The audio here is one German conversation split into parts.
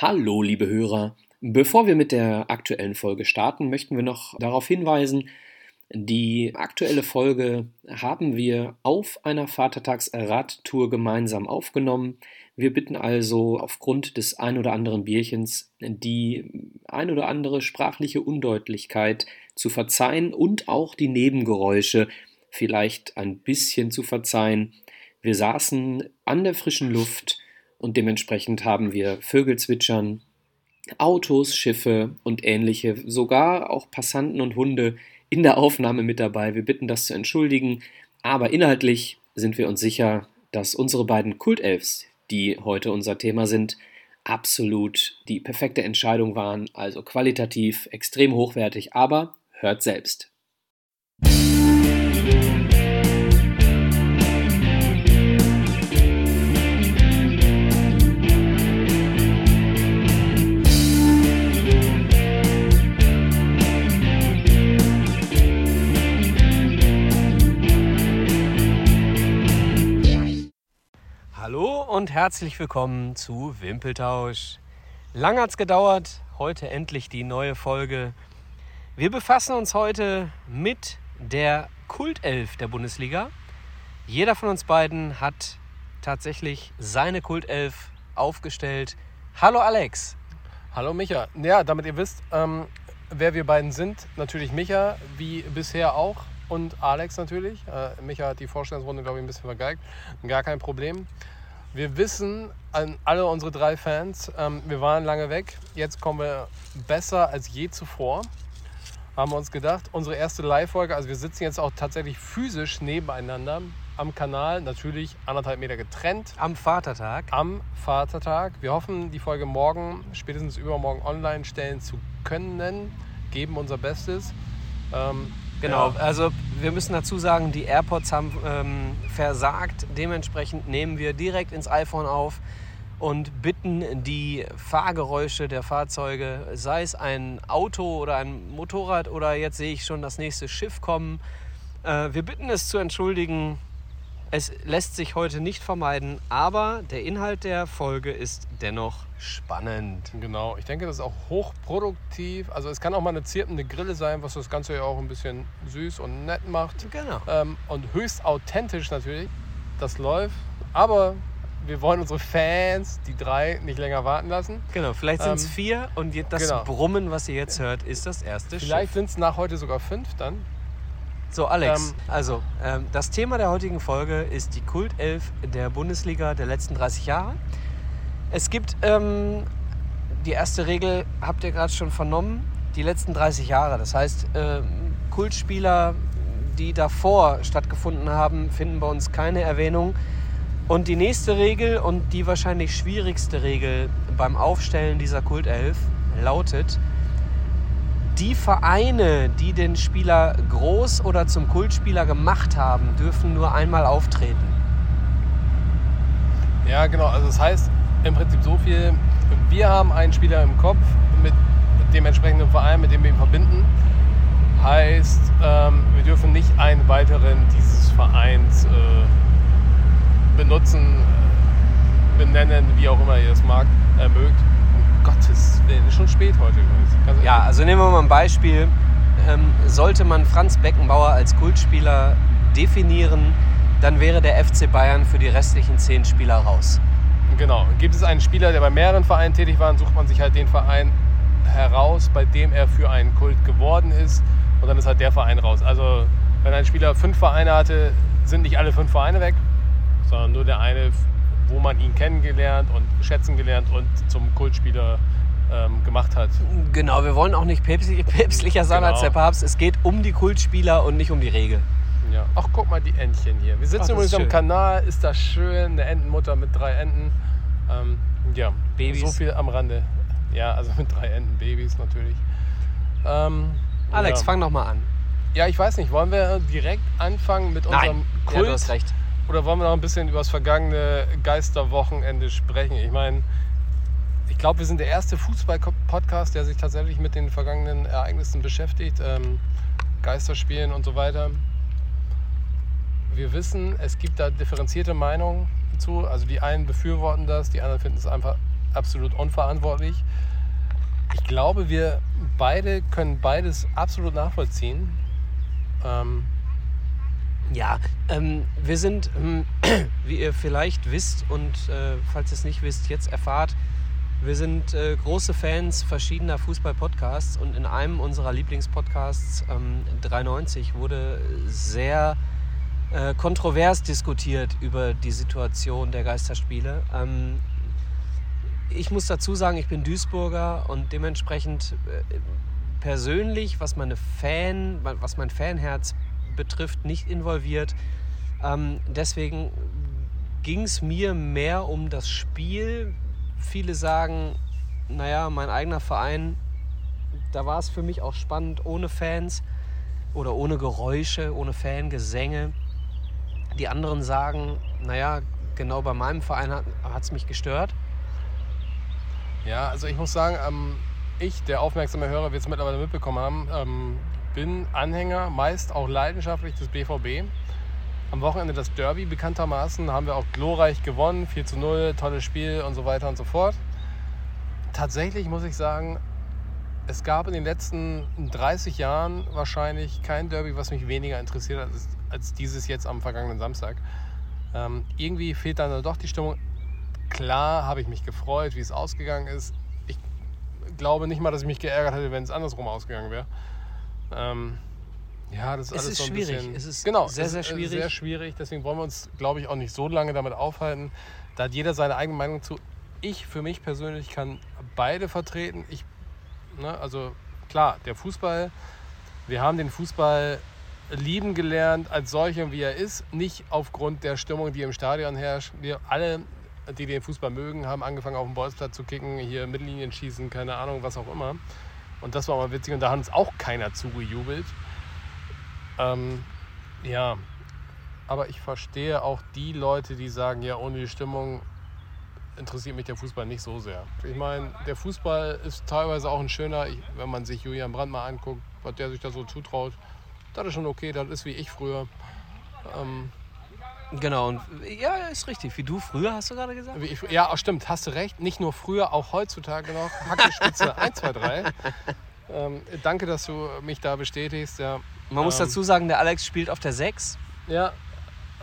Hallo, liebe Hörer. Bevor wir mit der aktuellen Folge starten, möchten wir noch darauf hinweisen, die aktuelle Folge haben wir auf einer Vatertagsradtour gemeinsam aufgenommen. Wir bitten also aufgrund des ein oder anderen Bierchens die ein oder andere sprachliche Undeutlichkeit zu verzeihen und auch die Nebengeräusche vielleicht ein bisschen zu verzeihen. Wir saßen an der frischen Luft und dementsprechend haben wir Vögel zwitschern, Autos, Schiffe und ähnliche, sogar auch Passanten und Hunde in der Aufnahme mit dabei. Wir bitten das zu entschuldigen, aber inhaltlich sind wir uns sicher, dass unsere beiden Kultelfs, die heute unser Thema sind, absolut die perfekte Entscheidung waren, also qualitativ extrem hochwertig, aber hört selbst. Und herzlich willkommen zu Wimpeltausch. Lang hat's gedauert, heute endlich die neue Folge. Wir befassen uns heute mit der Kultelf der Bundesliga. Jeder von uns beiden hat tatsächlich seine Kultelf aufgestellt. Hallo Alex. Hallo Micha. Ja, damit ihr wisst, ähm, wer wir beiden sind, natürlich Micha, wie bisher auch. Und Alex natürlich. Äh, Micha hat die Vorstellungsrunde, glaube ich, ein bisschen vergeigt. Gar kein Problem. Wir wissen an alle unsere drei Fans, ähm, wir waren lange weg. Jetzt kommen wir besser als je zuvor. Haben wir uns gedacht. Unsere erste Live-Folge, also wir sitzen jetzt auch tatsächlich physisch nebeneinander am Kanal, natürlich anderthalb Meter getrennt. Am Vatertag. Am Vatertag. Wir hoffen, die Folge morgen, spätestens übermorgen online stellen zu können. Geben unser Bestes. Ähm, Genau, ja. also wir müssen dazu sagen, die AirPods haben ähm, versagt. Dementsprechend nehmen wir direkt ins iPhone auf und bitten die Fahrgeräusche der Fahrzeuge, sei es ein Auto oder ein Motorrad oder jetzt sehe ich schon das nächste Schiff kommen. Äh, wir bitten es zu entschuldigen. Es lässt sich heute nicht vermeiden, aber der Inhalt der Folge ist dennoch spannend. Genau, ich denke, das ist auch hochproduktiv. Also es kann auch mal eine zirpende Grille sein, was das Ganze ja auch ein bisschen süß und nett macht. Genau. Ähm, und höchst authentisch natürlich. Das läuft. Aber wir wollen unsere Fans, die drei, nicht länger warten lassen. Genau, vielleicht sind es ähm, vier und das genau. Brummen, was ihr jetzt hört, ist das erste Vielleicht sind es nach heute sogar fünf dann. So, Alex, ähm, also ähm, das Thema der heutigen Folge ist die Kultelf der Bundesliga der letzten 30 Jahre. Es gibt ähm, die erste Regel, habt ihr gerade schon vernommen, die letzten 30 Jahre. Das heißt, äh, Kultspieler, die davor stattgefunden haben, finden bei uns keine Erwähnung. Und die nächste Regel und die wahrscheinlich schwierigste Regel beim Aufstellen dieser Kultelf lautet, die Vereine, die den Spieler groß oder zum Kultspieler gemacht haben, dürfen nur einmal auftreten. Ja, genau. Also das heißt, im Prinzip so viel. Wir haben einen Spieler im Kopf mit dem entsprechenden Verein, mit dem wir ihn verbinden. Heißt, ähm, wir dürfen nicht einen weiteren dieses Vereins äh, benutzen, benennen, wie auch immer ihr es mag, äh, mögt. Gottes Willen, ist schon spät heute übrigens. Ja, also nehmen wir mal ein Beispiel. Ähm, sollte man Franz Beckenbauer als Kultspieler definieren, dann wäre der FC Bayern für die restlichen zehn Spieler raus. Genau. Gibt es einen Spieler, der bei mehreren Vereinen tätig war, dann sucht man sich halt den Verein heraus, bei dem er für einen Kult geworden ist. Und dann ist halt der Verein raus. Also wenn ein Spieler fünf Vereine hatte, sind nicht alle fünf Vereine weg, sondern nur der eine, wo man ihn kennengelernt und schätzen gelernt und zum Kultspieler ähm, gemacht hat. Genau, wir wollen auch nicht päpstlich, päpstlicher sein genau. als der Papst. Es geht um die Kultspieler und nicht um die Regel. Ja. Ach, guck mal die Entchen hier. Wir sitzen Ach, übrigens am Kanal, ist das schön, eine Entenmutter mit drei Enten. Ähm, ja, Babys. so viel am Rande. Ja, also mit drei Enten, Babys natürlich. Ähm, Alex, ja. fang noch mal an. Ja, ich weiß nicht, wollen wir direkt anfangen mit unserem Nein. Kult? Ja, du hast recht. Oder wollen wir noch ein bisschen über das vergangene Geisterwochenende sprechen? Ich meine, ich glaube, wir sind der erste Fußball-Podcast, der sich tatsächlich mit den vergangenen Ereignissen beschäftigt. Ähm, Geisterspielen und so weiter. Wir wissen, es gibt da differenzierte Meinungen zu. Also die einen befürworten das, die anderen finden es einfach absolut unverantwortlich. Ich glaube, wir beide können beides absolut nachvollziehen. Ähm, ja, ähm, wir sind, ähm, wie ihr vielleicht wisst und äh, falls ihr es nicht wisst, jetzt erfahrt, wir sind äh, große Fans verschiedener Fußball-Podcasts und in einem unserer Lieblingspodcasts, ähm, 93, wurde sehr äh, kontrovers diskutiert über die Situation der Geisterspiele. Ähm, ich muss dazu sagen, ich bin Duisburger und dementsprechend äh, persönlich, was meine Fan, was mein Fanherz betrifft, nicht involviert. Ähm, deswegen ging es mir mehr um das Spiel. Viele sagen, naja, mein eigener Verein, da war es für mich auch spannend ohne Fans oder ohne Geräusche, ohne Fangesänge. Die anderen sagen, naja, genau bei meinem Verein hat es mich gestört. Ja, also ich muss sagen, ähm, ich, der aufmerksame Hörer, wird es mittlerweile mitbekommen haben, ähm, bin Anhänger, meist auch leidenschaftlich des BVB. Am Wochenende das Derby bekanntermaßen haben wir auch glorreich gewonnen, 4 zu 0, tolles Spiel und so weiter und so fort. Tatsächlich muss ich sagen, es gab in den letzten 30 Jahren wahrscheinlich kein Derby, was mich weniger interessiert hat als, als dieses jetzt am vergangenen Samstag. Ähm, irgendwie fehlt dann doch die Stimmung. Klar habe ich mich gefreut, wie es ausgegangen ist. Ich glaube nicht mal, dass ich mich geärgert hätte, wenn es andersrum ausgegangen wäre. Ähm, ja, das ist es alles ist so ein schwierig. bisschen. Es ist genau, sehr, sehr schwierig. Sehr schwierig. Deswegen wollen wir uns, glaube ich, auch nicht so lange damit aufhalten. Da hat jeder seine eigene Meinung zu. Ich für mich persönlich kann beide vertreten. Ich, ne, also klar, der Fußball, wir haben den Fußball lieben gelernt als solcher, wie er ist. Nicht aufgrund der Stimmung, die im Stadion herrscht. Wir alle, die den Fußball mögen, haben angefangen auf dem Bolzplatz zu kicken, hier Mittellinien schießen, keine Ahnung, was auch immer. Und das war mal witzig und da hat uns auch keiner zugejubelt. Ähm, ja, aber ich verstehe auch die Leute, die sagen, ja, ohne die Stimmung interessiert mich der Fußball nicht so sehr. Ich meine, der Fußball ist teilweise auch ein schöner, wenn man sich Julian Brandt mal anguckt, was der sich da so zutraut. Das ist schon okay, das ist wie ich früher. Ähm, Genau, und ja, ist richtig. Wie du früher, hast du gerade gesagt? wie ich, ja, stimmt, hast du recht. Nicht nur früher, auch heutzutage noch. Hackespitze 1, 2, 3. Ähm, danke, dass du mich da bestätigst. Ja, Man muss Ähm. dazu sagen, der Alex spielt auf der 6 ja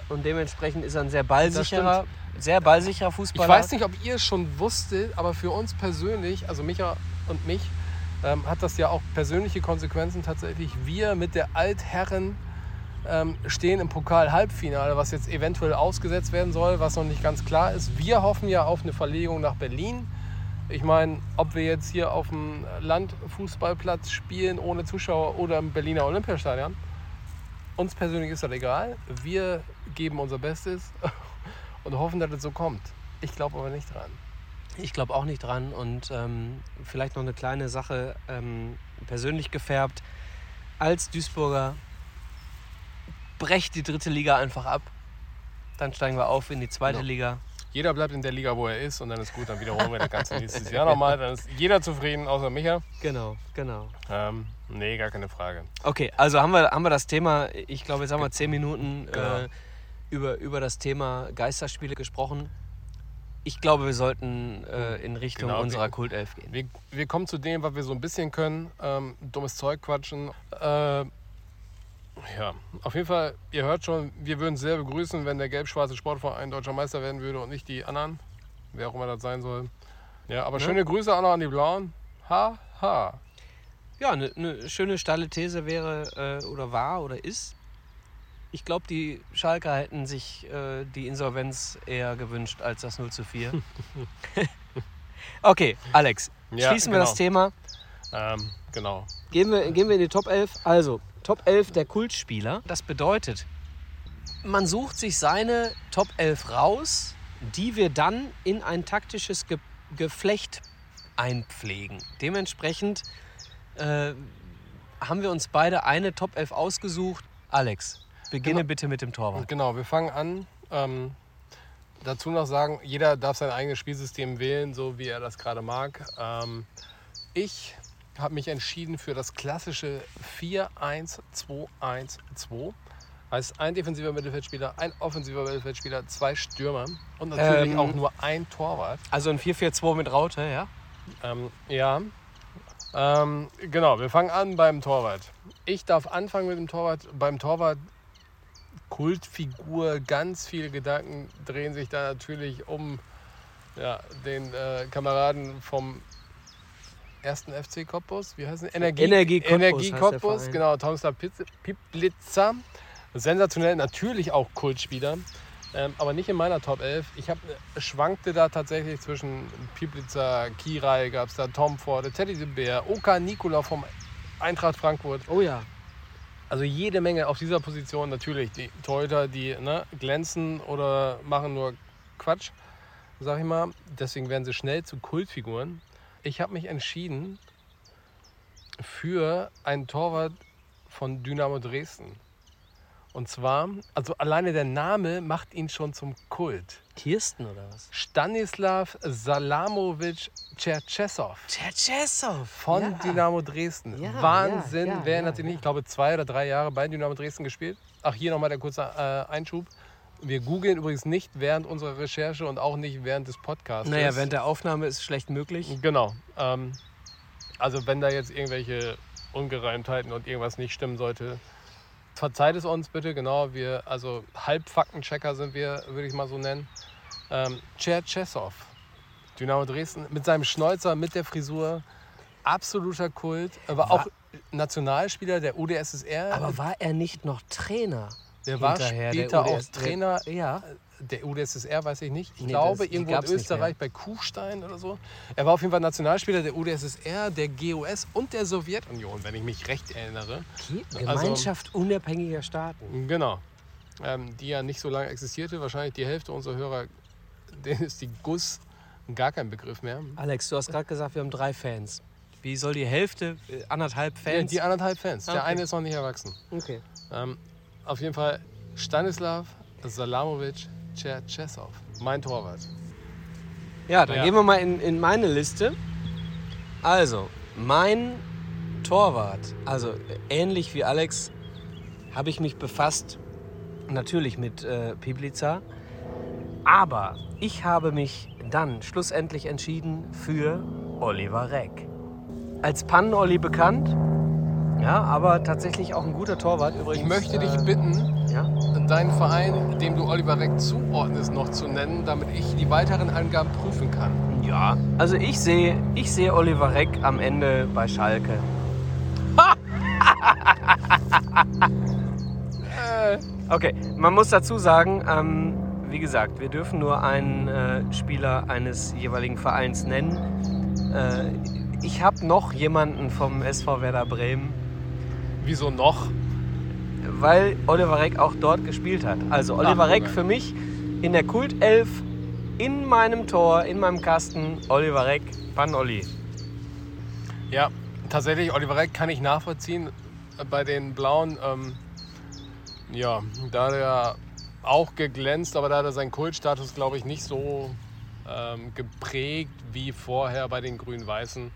und dementsprechend ist er ein sehr ballsicherer, sehr ballsicherer Ich Fußballer. weiß nicht, ob ihr es schon wusstet, aber für uns persönlich, also Micha und mich, ähm, hat das ja auch persönliche Konsequenzen tatsächlich. Wir mit der Altherren ähm, stehen im Pokal-Halbfinale, was jetzt eventuell ausgesetzt werden soll, was noch nicht ganz klar ist. Wir hoffen ja auf eine Verlegung nach Berlin. Ich meine, ob wir jetzt hier auf dem Landfußballplatz spielen ohne Zuschauer oder im Berliner Olympiastadion, uns persönlich ist das egal. Wir geben unser Bestes und hoffen, dass es so kommt. Ich glaube aber nicht dran. Ich glaube auch nicht dran. Und ähm, vielleicht noch eine kleine Sache, ähm, persönlich gefärbt. Als Duisburger brecht die dritte Liga einfach ab. Dann steigen wir auf in die zweite Genau. Liga. Jeder bleibt in der Liga, wo er ist und dann ist gut, dann wiederholen wir das Ganze nächstes Jahr nochmal. Dann ist jeder zufrieden, außer Micha. Genau, genau. Ähm, nee, gar keine Frage. Okay, also haben wir, haben wir das Thema, ich glaube, jetzt haben wir zehn Minuten Genau. äh, über, über das Thema Geisterspiele gesprochen. Ich glaube, wir sollten äh, in Richtung Genau, unserer wir- Kultelf gehen. Wir, wir kommen zu dem, was wir so ein bisschen können. Ähm, dummes Zeug quatschen. Äh, ja, auf jeden Fall, ihr hört schon, wir würden sehr begrüßen, wenn der gelb-schwarze Sportverein deutscher Meister werden würde und nicht die anderen. Wer auch immer das sein soll. Ja, aber Ja. schöne Grüße auch noch an die Blauen. Ha, ha. Ja, eine ne schöne steile These wäre äh, oder war oder ist. Ich glaube, die Schalker hätten sich äh, die Insolvenz eher gewünscht als das 0 zu 4. okay, Alex, Ja, schließen wir genau. das Thema. Ähm, genau. Gehen wir, gehen wir in die Top 11. Also, Top 11 der Kultspieler. Das bedeutet, man sucht sich seine Top 11 raus, die wir dann in ein taktisches Ge Geflecht einpflegen. Dementsprechend äh, haben wir uns beide eine Top 11 ausgesucht. Alex, beginne Genau. bitte mit dem Torwart. Genau, wir fangen an. Ähm, dazu noch sagen, jeder darf sein eigenes Spielsystem wählen, so wie er das gerade mag. Ähm, ich habe mich entschieden für das klassische 4-1-2-1-2. Heißt ein defensiver Mittelfeldspieler, ein offensiver Mittelfeldspieler, zwei Stürmer und natürlich Ähm, auch nur ein Torwart. Also ein 4-4-2 mit Raute, ja? Ähm, ja. Ähm, genau, wir fangen an beim Torwart. Ich darf anfangen mit dem Torwart. Beim Torwart Kultfigur, ganz viele Gedanken drehen sich da natürlich um ja, den äh, Kameraden vom ersten FC Cottbus. Wie heißt es? Energie, Energie Cottbus Energie Cottbus, genau. Pitz- Piplitzer. Sensationell, natürlich auch Kultspieler. Ähm, aber nicht in meiner Top 11. Ich hab, schwankte da tatsächlich zwischen Piplitzer, Kirai gab es da, Tom Ford, Teddy de Beer, Oka Nikola vom Eintracht Frankfurt. Oh ja. Also jede Menge auf dieser Position. Natürlich die Torhüter, die ne, glänzen oder machen nur Quatsch, sag ich mal. Deswegen werden sie schnell zu Kultfiguren. Ich habe mich entschieden für einen Torwart von Dynamo Dresden. Und zwar, also alleine der Name macht ihn schon zum Kult. Kirsten oder was? Stanislav Salamovic Cherchesov Tschetschesow. von ja. Dynamo Dresden. Ja, Wahnsinn. ja, Wer erinnert sich nicht? Ich glaube, zwei oder drei Jahre bei Dynamo Dresden gespielt. Ach, hier nochmal der kurze äh, Einschub. Wir googeln übrigens nicht während unserer Recherche und auch nicht während des Podcasts. Naja, während der Aufnahme ist schlecht möglich. Genau. Ähm, also wenn da jetzt irgendwelche Ungereimtheiten und irgendwas nicht stimmen sollte, verzeiht es uns bitte. Genau, wir, also Halbfaktenchecker sind wir, würde ich mal so nennen. Ähm, Cherchesov, Dynamo Dresden, mit seinem Schnäuzer, mit der Frisur, absoluter Kult. Er war War- auch Nationalspieler der UdSSR. Aber war er nicht noch Trainer? Der war hinterher, der später auch Trainer Ja. der UdSSR, weiß ich nicht. Ich Nee, glaube, das- irgendwo in Österreich bei Kuchstein oder so. Er war auf jeden Fall Nationalspieler der UdSSR, der GOS und der Sowjetunion, wenn ich mich recht erinnere. Also- Gemeinschaft unabhängiger Staaten. Genau. Ähm, die ja nicht so lange existierte. Wahrscheinlich die Hälfte unserer Hörer, denen ist die GUS gar kein Begriff mehr. Alex, du hast gerade gesagt, wir haben drei Fans. Wie soll die Hälfte, äh, anderthalb Ja, Fans? die anderthalb Fans. Der Okay. eine ist noch nicht erwachsen. okay. Ähm, auf jeden Fall Stanislav Salamovic Cherchesov. Mein Torwart. Ja, dann Ja. gehen wir mal in, in meine Liste. Also, mein Torwart, also äh, ähnlich wie Alex, habe ich mich befasst, natürlich mit äh, Piblica. Aber ich habe mich dann schlussendlich entschieden für Oliver Reck. Als Pannen-Olli bekannt, ja, aber tatsächlich auch ein guter Torwart übrigens. Ich möchte dich äh, bitten, Ja? deinen Verein, dem du Oliver Reck zuordnest, noch zu nennen, damit ich die weiteren Angaben prüfen kann. Ja, also ich sehe, ich sehe Oliver Reck am Ende bei Schalke. Okay, man muss dazu sagen, ähm, wie gesagt, wir dürfen nur einen äh, Spieler eines jeweiligen Vereins nennen. Äh, ich habe noch jemanden vom SV Werder Bremen, Wieso noch? weil Oliver Reck auch dort gespielt hat. Also Oliver Ach, Reck für mich in der Kultelf, in meinem Tor, in meinem Kasten, Oliver Reck, Pan-Olli. Ja, tatsächlich, Oliver Reck kann ich nachvollziehen. Bei den Blauen, ähm, ja, da hat er auch geglänzt, aber da hat er seinen Kultstatus, glaube ich, nicht so ähm, geprägt wie vorher bei den Grün-Weißen.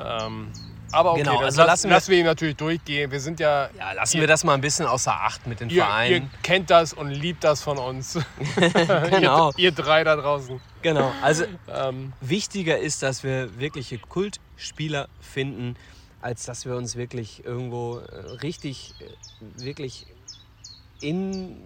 Ähm, aber okay, Genau, also lass, lassen wir- lassen wir ihn natürlich durchgehen. Wir sind ja, Ja, lassen Ihr- wir das mal ein bisschen außer Acht mit den ihr, ihr Vereinen. kennt das und liebt das von uns. Genau. ihr, ihr drei da draußen. Genau, also Ähm, wichtiger ist, dass wir wirkliche Kultspieler finden, als dass wir uns wirklich irgendwo äh, richtig, äh, wirklich in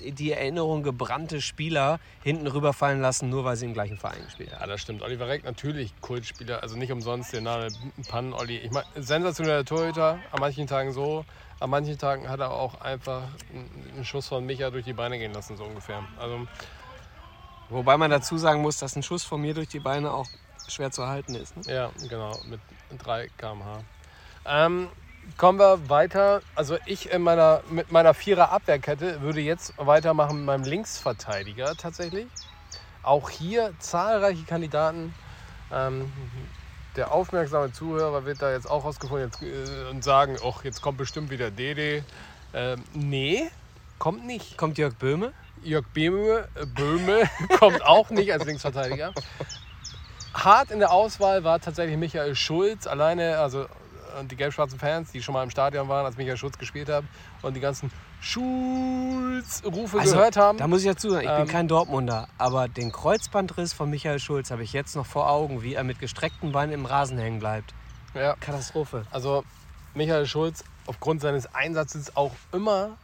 die Erinnerung gebrannte Spieler hinten rüberfallen lassen, nur weil sie im gleichen Verein gespielt haben. Ja, das stimmt. Oliver Reck natürlich Kultspieler, also nicht umsonst der Name Pannen-Olli. Ich meine, sensationeller Torhüter, an manchen Tagen so, an manchen Tagen hat er auch einfach einen einen Schuss von Micha durch die Beine gehen lassen, so ungefähr. Also, Wobei man dazu sagen muss, dass ein Schuss von mir durch die Beine auch schwer zu halten ist. Ne? ja, genau, mit 3 km/h. Ähm, kommen wir weiter. Also ich in meiner, mit meiner Vierer Abwehrkette würde jetzt weitermachen mit meinem Linksverteidiger tatsächlich. Auch hier zahlreiche Kandidaten. Ähm, der aufmerksame Zuhörer wird da jetzt auch rausgefunden jetzt, äh, und sagen, ach, jetzt kommt bestimmt wieder Dede. Ähm, nee, kommt nicht. Kommt Jörg Böhme? Jörg Böhme, äh, Böhme kommt auch nicht als Linksverteidiger. Hart in der Auswahl war tatsächlich Michael Schulz. Alleine, also und die gelb-schwarzen Fans, die schon mal im Stadion waren, als Michael Schulz gespielt hat und die ganzen Schulz-Rufe Also, gehört haben. Da muss ich dazu sagen, ich Ähm, bin kein Dortmunder, aber den Kreuzbandriss von Michael Schulz habe ich jetzt noch vor Augen, wie er mit gestreckten Beinen im Rasen hängen bleibt. Ja, Katastrophe. also Michael Schulz aufgrund seines Einsatzes auch immer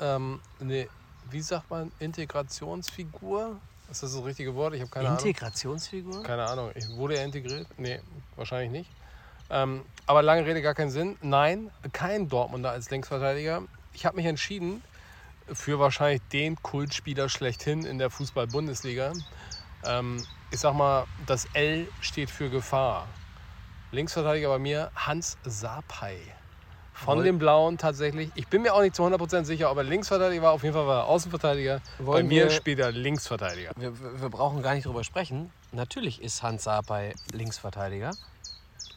ähm, eine, wie sagt man, Integrationsfigur? Ist das das richtige Wort? Ich habe keine Ahnung. Integrationsfigur? Keine Ahnung. Wurde er integriert? Nee, wahrscheinlich nicht. Ähm, aber lange Rede, gar keinen Sinn. Nein, kein Dortmunder als Linksverteidiger. Ich habe mich entschieden für wahrscheinlich den Kultspieler schlechthin in der Fußball-Bundesliga. Ähm, ich sag mal, das L steht für Gefahr. Linksverteidiger bei mir Hans Sapai. Von Woll- den Blauen tatsächlich. Ich bin mir auch nicht zu 100% sicher, ob er Linksverteidiger war. Auf jeden Fall war er Außenverteidiger. bei Wollen mir wir- spielt er Linksverteidiger. Wir, wir wir brauchen gar nicht drüber sprechen. Natürlich ist Hans Sapai Linksverteidiger.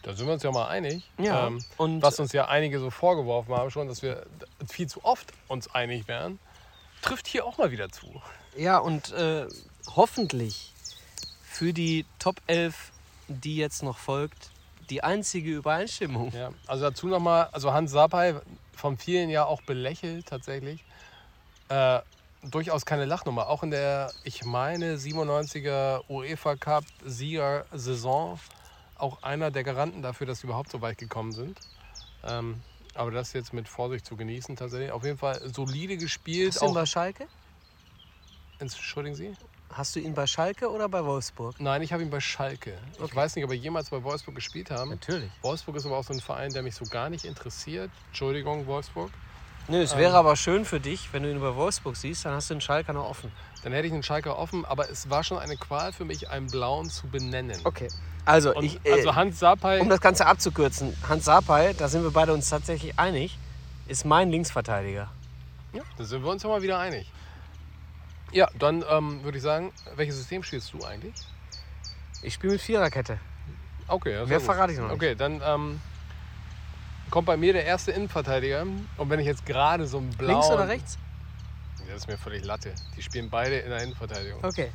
Da sind wir uns ja mal einig. Ja, Ähm, und- was uns ja einige so vorgeworfen haben schon, dass wir viel zu oft uns einig wären, trifft hier auch mal wieder zu. Ja, und äh, hoffentlich für die Top 11, die jetzt noch folgt, die einzige Übereinstimmung. Ja, also dazu nochmal, also Hans Sapai, von vielen ja auch belächelt tatsächlich. Äh, durchaus keine Lachnummer. Auch in der, ich meine, 97er UEFA Cup Sieger-Saison auch einer der Garanten dafür, dass sie überhaupt so weit gekommen sind. Ähm, aber das jetzt mit Vorsicht zu genießen tatsächlich. Auf jeden Fall solide gespielt. Hast du ihn bei Schalke? Entschuldigen Sie? Hast du ihn bei Schalke oder bei Wolfsburg? Nein, ich habe ihn bei Schalke. Ich Okay. weiß nicht, ob wir jemals bei Wolfsburg gespielt haben. Natürlich. Wolfsburg ist aber auch so ein Verein, der mich so gar nicht interessiert. Entschuldigung, Wolfsburg. Nö, es wäre aber schön für dich, wenn du ihn bei Wolfsburg siehst, dann hast du den Schalke noch offen. Dann hätte ich einen Schalker offen, aber es war schon eine Qual für mich, einen blauen zu benennen. Okay. Also, Und, ich, äh, also Hans Sapai, um das Ganze abzukürzen, Hans Sapai, da sind wir beide uns tatsächlich einig, ist mein Linksverteidiger. ja, da sind wir uns ja mal wieder einig. Ja, dann ähm, würde ich sagen, welches System spielst du eigentlich? Ich spiele mit Viererkette. Okay, das Mehr verrate ich noch nicht. Okay, dann ähm, kommt bei mir der erste Innenverteidiger. Und wenn ich jetzt gerade so einen blauen... Links oder rechts? Das ist mir völlig Latte. Die spielen beide in der Innenverteidigung. Okay.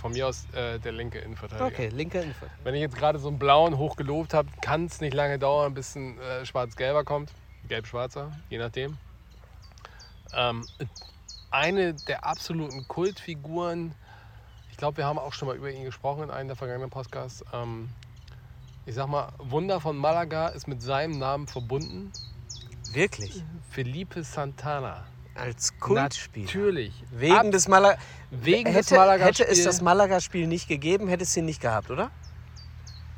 Von mir aus äh, der linke Innenverteidiger. Okay, linke Innenverteidiger. Wenn ich jetzt gerade so einen blauen hoch gelobt habe, kann es nicht lange dauern, bis ein äh, schwarz-gelber kommt. Gelb-schwarzer, je nachdem. Ähm, eine der absoluten Kultfiguren, ich glaube, wir haben auch schon mal über ihn gesprochen in einem der vergangenen Podcasts. Ähm, ich sag mal, Wunder von Malaga ist mit seinem Namen verbunden. Wirklich? Felipe Santana. Als Kultspieler. Natürlich. Wegen Ab- des Malaga. wegen des hätte, Malaga hätte es das Malaga-Spiel nicht gegeben, hätte es ihn nicht gehabt, oder?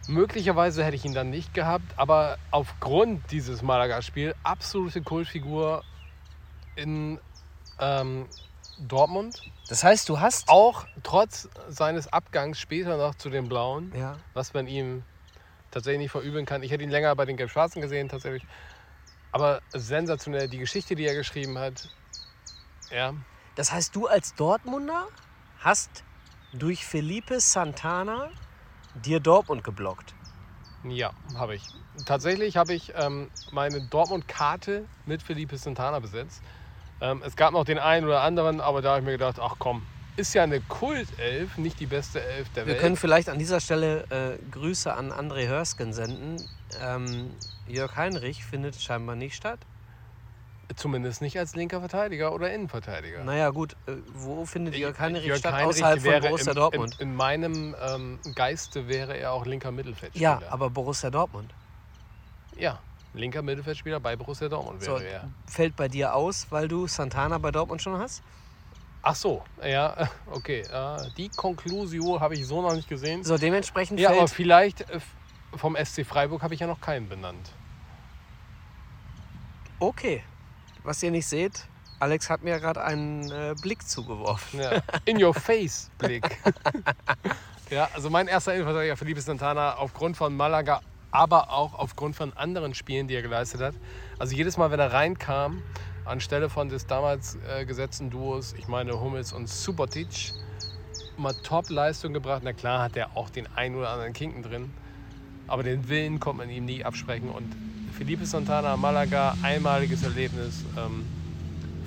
Möglicherweise hätte ich ihn dann nicht gehabt, aber aufgrund dieses Malaga-Spiels absolute Kultfigur in ähm, Dortmund. Das heißt, du hast. Auch trotz seines Abgangs später noch zu den Blauen, Ja. was man ihm tatsächlich nicht verübeln kann. Ich hätte ihn länger bei den Gelb-Schwarzen gesehen, tatsächlich. Aber sensationell, die Geschichte, die er geschrieben hat. Ja, Das heißt, du als Dortmunder hast durch Felipe Santana dir Dortmund geblockt. ja, habe ich. Tatsächlich habe ich ähm, meine Dortmund-Karte mit Felipe Santana besetzt. Ähm, es gab noch den einen oder anderen, aber da habe ich mir gedacht, ach komm, ist ja eine Kultelf, nicht die beste Elf der Wir Welt. können vielleicht an dieser Stelle äh, Grüße an André Hörsken senden. Ähm, Jörg Heinrich findet scheinbar nicht statt. Zumindest nicht als linker Verteidiger oder Innenverteidiger. Naja, gut, äh, wo findet Jörg Heinrich Jörg statt? Heinrich außerhalb von Borussia im, Dortmund. In, in meinem ähm, Geiste wäre er auch linker Mittelfeldspieler. ja, aber Borussia Dortmund. Ja, linker Mittelfeldspieler bei Borussia Dortmund So, wäre er. fällt bei dir aus, weil du Santana bei Dortmund schon hast? Ach so, ja, okay. Äh, die Conclusio habe ich so noch nicht gesehen. So, dementsprechend Ja, aber vielleicht äh, vom SC Freiburg habe ich ja noch keinen benannt. Okay. Was ihr nicht seht, Alex hat mir gerade einen äh, Blick zugeworfen. Ja. In your face Blick. ja, also mein erster Innenverteidiger Felipe Santana aufgrund von Malaga, aber auch aufgrund von anderen Spielen, die er geleistet hat. Also jedes Mal, wenn er reinkam, anstelle von des damals äh, gesetzten Duos, ich meine Hummels und Subotic, mal Top-Leistung gebracht. Na klar hat er auch den einen oder anderen Kinken drin, aber den Willen kommt man ihm nie absprechen. Und Felipe Santana, Malaga, einmaliges Erlebnis. Ähm,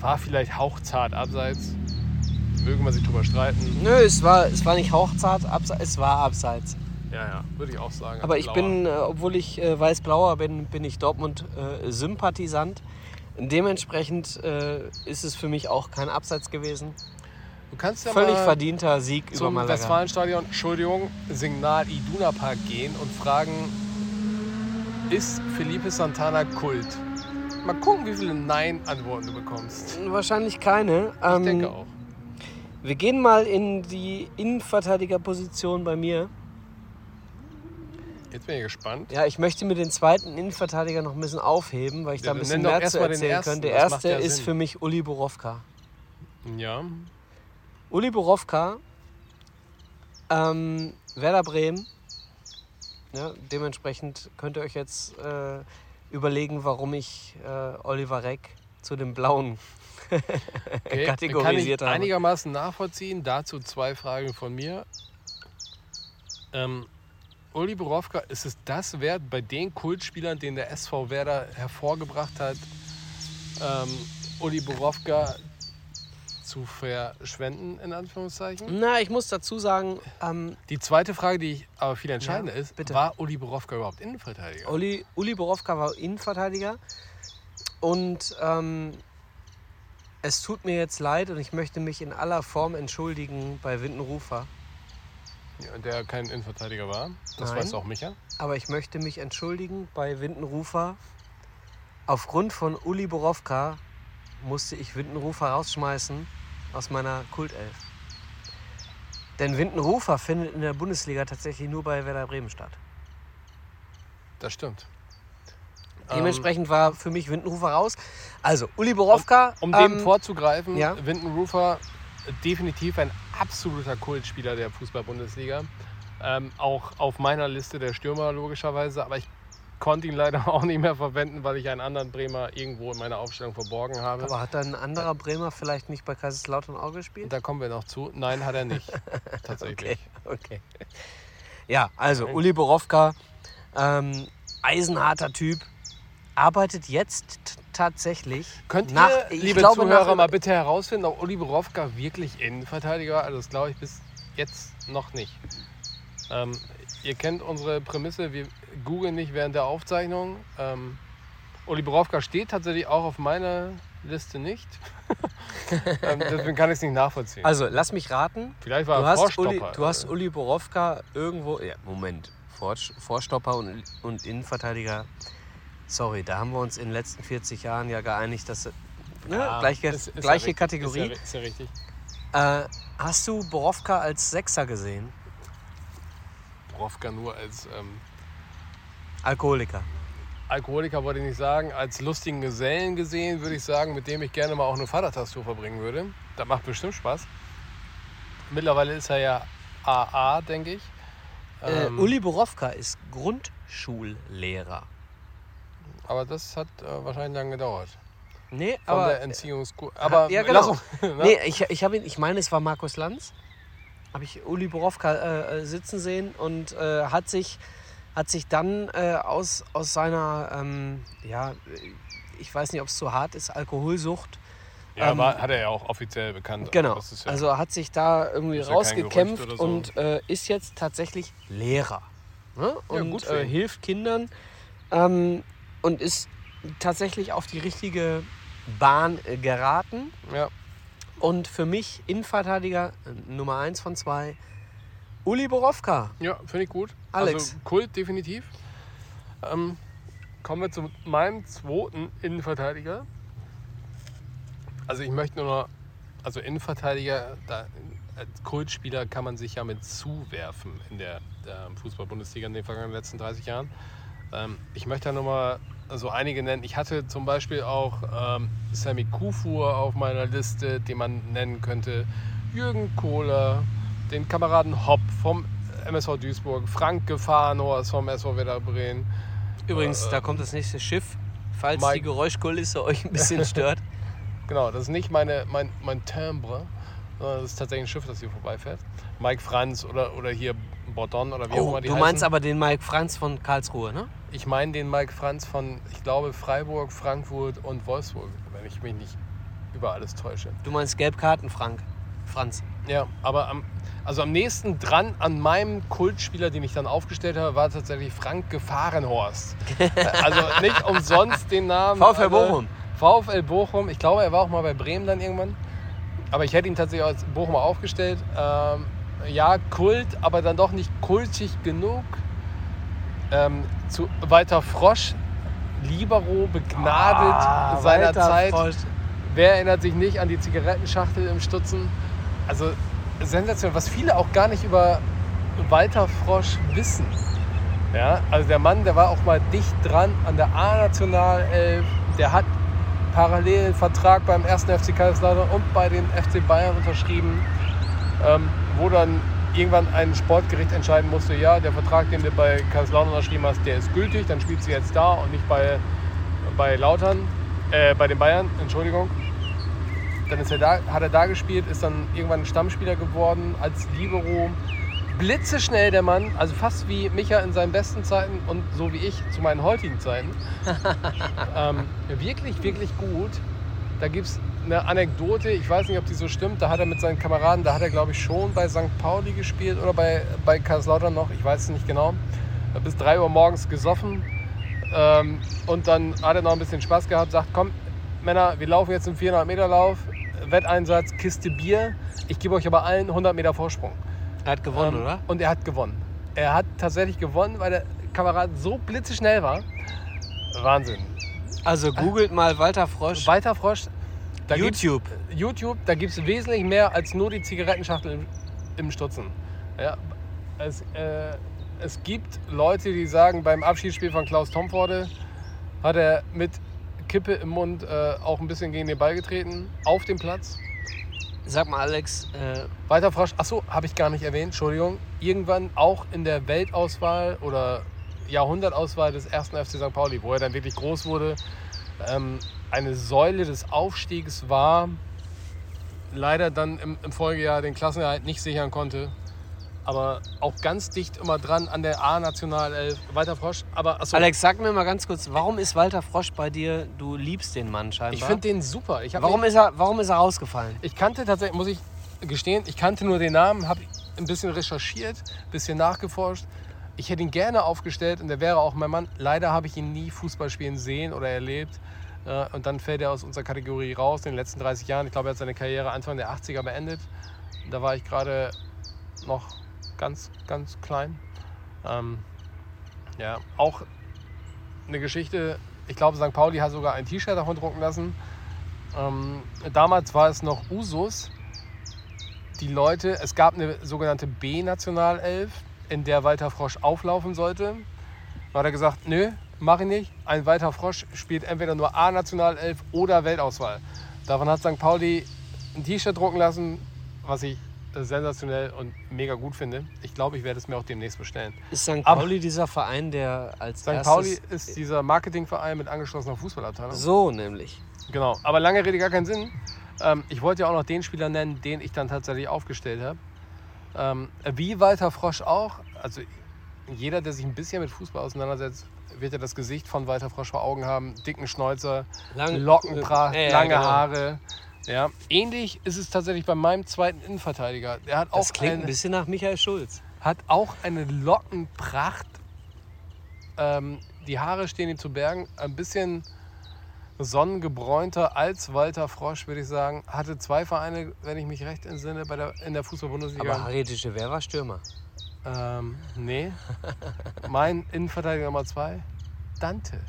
war vielleicht hauchzart abseits. Mögen wir sich drüber streiten. Nö, es war, es war nicht hochzart, abse es war abseits. Ja, ja, würde ich auch sagen. Aber ich Blauer. bin, äh, obwohl ich äh, weiß-blauer bin, bin ich Dortmund-Sympathisant. Dementsprechend äh, ist es für mich auch kein Abseits gewesen. Du kannst ja Völlig mal verdienter Sieg über zum Malaga. Westfalenstadion, Entschuldigung, Signal Iduna Park gehen und fragen, ist Felipe Santana Kult? Mal gucken, wie viele Nein-Antworten du bekommst. Wahrscheinlich keine. Ich Ähm, denke auch. Wir gehen mal in die Innenverteidigerposition bei mir. Jetzt bin ich gespannt. Ja, ich möchte mir den zweiten Innenverteidiger noch ein bisschen aufheben, weil ich da Ja, ein dann bisschen mehr zu erzählen kann. Der das erste ja ist Sinn. für mich Uli Borowka. Ja, Uli Borowka, ähm, Werder Bremen. Ja, dementsprechend könnt ihr euch jetzt äh, überlegen, warum ich äh, Oliver Reck zu den Blauen okay. kategorisiert Kann ich habe. einigermaßen nachvollziehen. Dazu zwei Fragen von mir. Ähm, Uli Borowka, ist es das wert, bei den Kultspielern, den der SV Werder hervorgebracht hat, ähm, Uli Borowka zu verschwenden, in Anführungszeichen? Na, ich muss dazu sagen, ähm, Die zweite Frage, die ich aber viel entscheidender Ja, ist, bitte. war Uli Borowka überhaupt Innenverteidiger? Uli, Uli Borowka war Innenverteidiger und ähm, es tut mir jetzt leid und ich möchte mich in aller Form entschuldigen bei Windenrufer. Ja, der kein Innenverteidiger war. Das Nein. weiß auch Micha. Aber ich möchte mich entschuldigen bei Windenrufer. Aufgrund von Uli Borowka musste ich Windenrufer rausschmeißen aus meiner Kultelf. Denn Windenrufer findet in der Bundesliga tatsächlich nur bei Werder Bremen statt. Das stimmt. Dementsprechend war für mich Windenrufer raus. Also, Uli Borowka. Um dem ähm, vorzugreifen, ja. Windenrufer definitiv ein absoluter Kultspieler der Fußball-Bundesliga. Ähm, auch auf meiner Liste der Stürmer logischerweise, aber ich konnte ihn leider auch nicht mehr verwenden, weil ich einen anderen Bremer irgendwo in meiner Aufstellung verborgen habe. Aber hat da ein anderer Bremer vielleicht nicht bei Kaiserslautern auch gespielt? da kommen wir noch zu. Nein, hat er nicht. Tatsächlich. Okay, okay. Ja, also Uli Borowka, ähm, eisenharter Typ, arbeitet jetzt tatsächlich Könnt nach, ihr, ich liebe glaube, Zuhörer, nach, mal bitte herausfinden, ob Uli Borowka wirklich Innenverteidiger war? Also das glaube ich bis jetzt noch nicht. Ähm, ihr kennt unsere Prämisse, wir googeln nicht während der Aufzeichnung. Ähm, Uli Borowka steht tatsächlich auch auf meiner Liste nicht. ähm, deswegen kann ich es nicht nachvollziehen. Also, lass mich raten. Vielleicht war Du er hast, Uli, Vorstopper. du hast Uli Borowka irgendwo. Ja, Moment. Vor, Vorstopper und, und Innenverteidiger. Sorry, da haben wir uns in den letzten 40 Jahren ja geeinigt, dass. Ne, Ja, gleiche ist- ist ja gleiche richtig, Kategorie. Ist ja, ist ja richtig. Äh, hast du Borowka als Sechser gesehen? Borowka nur als ähm, Alkoholiker. Alkoholiker wollte ich nicht sagen, als lustigen Gesellen gesehen, würde ich sagen, mit dem ich gerne mal auch eine Vatertagstour verbringen würde. Das macht bestimmt Spaß. Mittlerweile ist er ja AA, denke ich. Äh, Ähm, Uli Borowka ist Grundschullehrer. Aber das hat äh, wahrscheinlich lange gedauert. Nee, Von aber. der Entziehungskur. Aber ja, lass genau. uns, ne? Nee, ich, ich, ihn, ich meine, es war Markus Lanz. Habe ich Uli Borowka äh, äh, sitzen sehen und äh, hat, sich, hat sich dann äh, aus, aus seiner, ähm, ja, ich weiß nicht, ob es zu hart ist, Alkoholsucht. ja, ähm, war, hat er ja auch offiziell bekannt. Genau. Ja, Also hat sich da irgendwie ja rausgekämpft so. und äh, ist jetzt tatsächlich Lehrer. Ne? Und für äh, hilft Kindern ähm, und ist tatsächlich auf die richtige Bahn geraten. ja, Und für mich Innenverteidiger äh, Nummer 1 von 2, Uli Borowka. ja finde ich gut. Alex. Also Kult definitiv. Ähm, kommen wir zu meinem zweiten Innenverteidiger. Also ich möchte nur noch, also Innenverteidiger, da, als Kultspieler kann man sich ja mit zuwerfen in der, der Fußball-Bundesliga in den vergangenen letzten 30 Jahren. Ähm, ich möchte da nochmal so einige nennen. Ich hatte zum Beispiel auch ähm, Sammy Kufur auf meiner Liste, den man nennen könnte. Jürgen Kohler, den Kameraden Hopp vom MSV Duisburg, Frank Gefahrnhorst vom SV Werder Bremen. Übrigens, Äh, da kommt das nächste Schiff, falls Mike- die Geräuschkulisse euch ein bisschen stört. Genau, das ist nicht meine, mein, mein Timbre, sondern das ist tatsächlich ein Schiff, das hier vorbeifährt. Mike Franz oder, oder hier Bordon oder wie auch Oh, immer die du heißen. meinst aber den Mike Franz von Karlsruhe, ne? Ich meine den Mike Franz von, ich glaube, Freiburg, Frankfurt und Wolfsburg, wenn ich mich nicht über alles täusche. Du meinst Gelbkarten, Frank. Franz. Ja, aber am, also am nächsten dran an meinem Kultspieler, den ich dann aufgestellt habe, war tatsächlich Frank Gefahrenhorst. also nicht umsonst den Namen. VfL Bochum. VfL Bochum. Ich glaube, er war auch mal bei Bremen dann irgendwann. Aber ich hätte ihn tatsächlich als Bochumer aufgestellt. Ähm, ja, Kult, aber dann doch nicht kultig genug. Ähm, zu Walter Frosch, Libero, begnadet Ah, seiner Walter Zeit. Frosch. Wer erinnert sich nicht an die Zigarettenschachtel im Stutzen? Also sensationell, was viele auch gar nicht über Walter Frosch wissen. Ja, also der Mann, der war auch mal dicht dran an der A-Nationalelf. Der hat parallel einen Vertrag beim 1. FC Kaiserslautern und bei den FC Bayern unterschrieben, ähm, wo dann irgendwann ein Sportgericht entscheiden musste, ja, der Vertrag, den du bei Kaiserslautern unterschrieben hast, der ist gültig, dann spielst du jetzt da und nicht bei, bei Lautern, äh, bei den Bayern, Entschuldigung. Dann ist er da, hat er da gespielt, ist dann irgendwann Stammspieler geworden als Libero. Blitzeschnell der Mann, also fast wie Micha in seinen besten Zeiten und so wie ich zu meinen heutigen Zeiten. ähm, wirklich, wirklich gut. Da gibt es eine Anekdote, ich weiß nicht, ob die so stimmt. Da hat er mit seinen Kameraden, da hat er glaube ich schon bei St. Pauli gespielt oder bei, bei Kaiserslautern noch, ich weiß es nicht genau. Bis 3 Uhr morgens gesoffen. Ähm, und dann hat er noch ein bisschen Spaß gehabt, sagt, komm, Männer, wir laufen jetzt einen 400 Meter Lauf, Wetteinsatz, Kiste Bier. Ich gebe euch aber allen 100 Meter Vorsprung. Er hat gewonnen, Ähm, oder? Und er hat gewonnen. Er hat tatsächlich gewonnen, weil der Kamerad so blitzeschnell war. Wahnsinn. Also googelt mal Walter Frosch. Weiter Frosch. Da gibt's- YouTube. YouTube, da gibt es wesentlich mehr als nur die Zigarettenschachtel im, im Stutzen. Ja, es, äh, es gibt Leute, die sagen, beim Abschiedsspiel von Klaus Tomforde hat er mit Kippe im Mund äh, auch ein bisschen gegen den Ball getreten, auf dem Platz. Sag mal, Alex, äh, Weiter Frosch, achso, habe ich gar nicht erwähnt, Entschuldigung. Irgendwann auch in der Weltauswahl oder Jahrhundertauswahl des ersten FC St. Pauli, wo er dann wirklich groß wurde, ähm, eine Säule des Aufstiegs war, leider dann im, im Folgejahr den Klassenerhalt nicht sichern konnte. Aber auch ganz dicht immer dran an der A-Nationalelf. Walter Frosch, aber achso, Alex, sag mir mal ganz kurz, warum ist Walter Frosch bei dir? Du liebst den Mann scheinbar. ich finde den super. Ich hab warum, mich- ist er, warum ist er rausgefallen? Ich kannte tatsächlich, muss ich gestehen, ich kannte nur den Namen, habe ein bisschen recherchiert, ein bisschen nachgeforscht. Ich hätte ihn gerne aufgestellt und der wäre auch mein Mann. Leider habe ich ihn nie Fußball spielen sehen oder erlebt. Äh, Und dann fällt er aus unserer Kategorie raus in den letzten 30 Jahren. Ich glaube, er hat seine Karriere Anfang der 80er beendet. Da war ich gerade noch ganz, ganz klein. Ähm, ja, auch eine Geschichte. Ich glaube, St. Pauli hat sogar ein T-Shirt davon drucken lassen. Ähm, damals war es noch Usus, die Leute, es gab eine sogenannte B-Nationalelf, in der Walter Frosch auflaufen sollte. Da hat er gesagt, nö, mache ich nicht. Ein Walter Frosch spielt entweder nur A-Nationalelf oder Weltauswahl. Davon hat St. Pauli ein T-Shirt drucken lassen, was ich sensationell und mega gut finde. Ich glaube, ich werde es mir auch demnächst bestellen. Ist St. Aber- Pauli dieser Verein, der als St. Pauli ist dieser Marketingverein mit angeschlossener Fußballabteilung. So nämlich. Genau, aber lange Rede, gar keinen Sinn. Ähm, ich wollte ja auch noch den Spieler nennen, den ich dann tatsächlich aufgestellt habe. Ähm, wie Walter Frosch auch, also jeder, der sich ein bisschen mit Fußball auseinandersetzt, wird ja das Gesicht von Walter Frosch vor Augen haben. Dicken Schnäuzer, Lang- Lockenpracht, Äh, ja, lange genau. Haare. Ja. Ähnlich ist es tatsächlich bei meinem zweiten Innenverteidiger. Der hat auch, Das klingt ein, ein bisschen nach Michael Schulz. hat auch eine Lockenpracht. Ähm, die Haare stehen ihm zu Bergen. Ein bisschen sonnengebräunter als Walter Frosch, würde ich sagen. Hatte zwei Vereine, wenn ich mich recht entsinne, bei der, in der Aber Fußball-Bundesliga. Haritische, wer war Stürmer? Ähm, nee. mein Innenverteidiger Nummer zwei, Dante.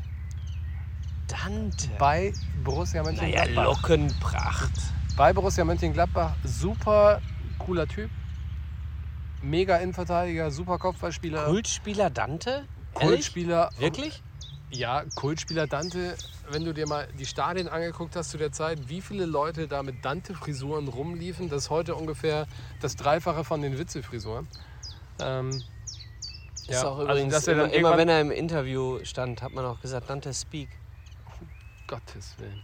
Dante. Bei Borussia Naja, Mönchengladbach. Lockenpracht. Bei Borussia Mönchengladbach. Super cooler Typ. Mega Innenverteidiger, super Kopfballspieler. Kultspieler Dante? Ehrlich? Kultspieler. Wirklich? Ja, Kultspieler Dante, wenn du dir mal die Stadien angeguckt hast zu der Zeit, wie viele Leute da mit Dante-Frisuren rumliefen, das ist heute ungefähr das Dreifache von den Witze-Frisuren. Ähm, Ist ja, auch also, übrigens, er immer, immer wenn er im Interview stand, hat man auch gesagt, Dante speak. Gottes Willen.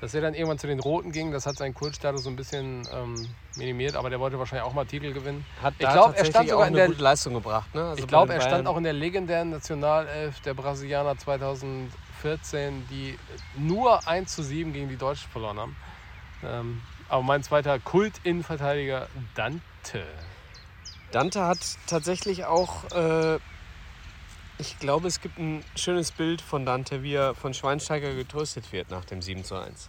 Dass er dann irgendwann zu den Roten ging, das hat seinen Kultstatus so ein bisschen ähm, minimiert, aber der wollte wahrscheinlich auch mal Titel gewinnen. Hat Ich da glaub, er stand sogar auch in eine der- gute Leistung gebracht. Ne? Also ich glaube, er stand auch in der legendären Nationalelf der Brasilianer 2014, die nur 1 zu 7 gegen die Deutschen verloren haben. Ähm, Aber mein zweiter Kult-Innenverteidiger Dante. Dante hat tatsächlich auch, äh, ich glaube, es gibt ein schönes Bild von Dante, wie er von Schweinsteiger getröstet wird nach dem 7 zu 1.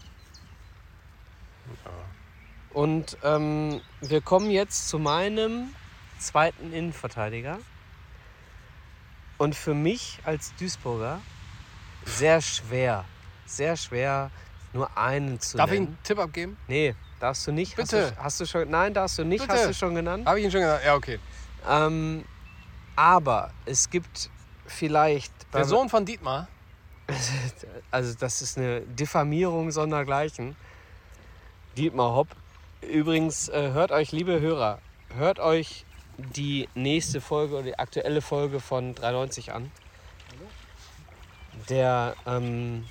Und ähm, wir kommen jetzt zu meinem zweiten Innenverteidiger. Und für mich als Duisburger sehr schwer, sehr schwer, nur einen zu Darf ich nennen. einen Tipp abgeben? Nee, darfst du nicht. Bitte. Hast du, hast du schon? Nein, darfst du nicht. Bitte. Hast du schon genannt? Habe ich ihn schon gesagt? Ja, okay. Ähm, aber es gibt vielleicht. Der Sohn von Dietmar. Also, das ist eine Diffamierung sondergleichen. Dietmar Hopp. Übrigens, äh, hört euch, liebe Hörer, hört euch die nächste Folge oder die aktuelle Folge von 93 an. Der ähm,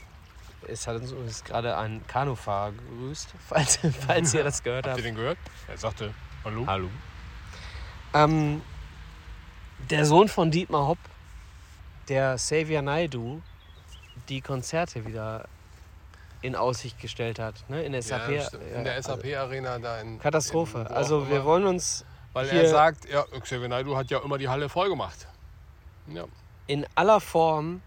es hat uns übrigens gerade ein Kanufahrer gegrüßt, falls, falls ihr das gehört Habt habt. ihr den gehört? Er sagte, hallo. Hallo. Ähm, der Sohn von Dietmar Hopp, der Xavier Naidu, die Konzerte wieder in Aussicht gestellt hat. Ne? In SAP. Ja, stimmt. in der ja, also SAP-Arena da in. Katastrophe. in also wir immer. wollen uns Weil hier- er sagt, ja, Xavier Naidoo hat ja immer die Halle voll gemacht. Ja. in aller Form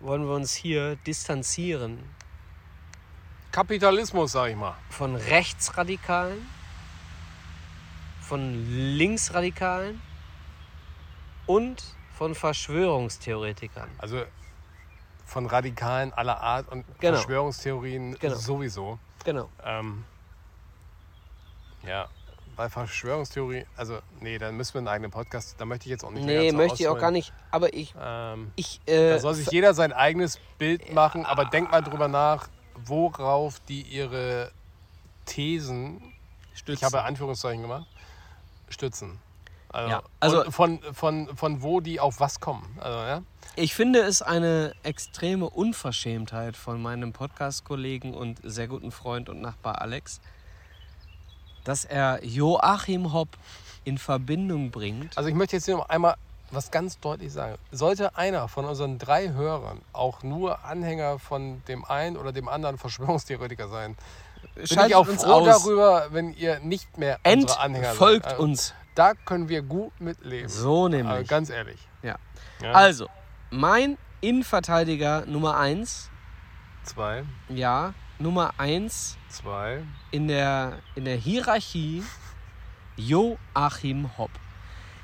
wollen wir uns hier distanzieren Kapitalismus, sag ich mal. von Rechtsradikalen, von Linksradikalen und von Verschwörungstheoretikern. Also von Radikalen aller Art und Genau. Verschwörungstheorien Genau. sowieso. Genau. Ähm, ja, bei Verschwörungstheorie, also nee, dann müssen wir einen eigenen Podcast, da möchte ich jetzt auch nicht mehr Nee, möchte ich auch gar nicht. Aber ich, Ähm, ich, äh, da soll sich jeder sein eigenes Bild machen, aber denk mal drüber nach, worauf die ihre Thesen, ich habe Anführungszeichen gemacht, stützen. Also, Ja, also- von, von, von wo die auf was kommen. Also, ja? Ich finde es eine extreme Unverschämtheit von meinem Podcast-Kollegen und sehr guten Freund und Nachbar Alex, dass er Joachim Hopp in Verbindung bringt. Also ich möchte jetzt hier noch einmal was ganz deutlich sagen. Sollte einer von unseren drei Hörern auch nur Anhänger von dem einen oder dem anderen Verschwörungstheoretiker sein, bin Schaltet ich auch froh darüber, wenn ihr nicht mehr unsere Anhänger Entfolgt seid. Also, uns. Da können wir gut mitleben. So Also nämlich. ganz ehrlich. Ja. Ja. Also, mein Innenverteidiger Nummer 1, Zwei, ja, Nummer 1 zwei. in der, in der Hierarchie Joachim Hopp.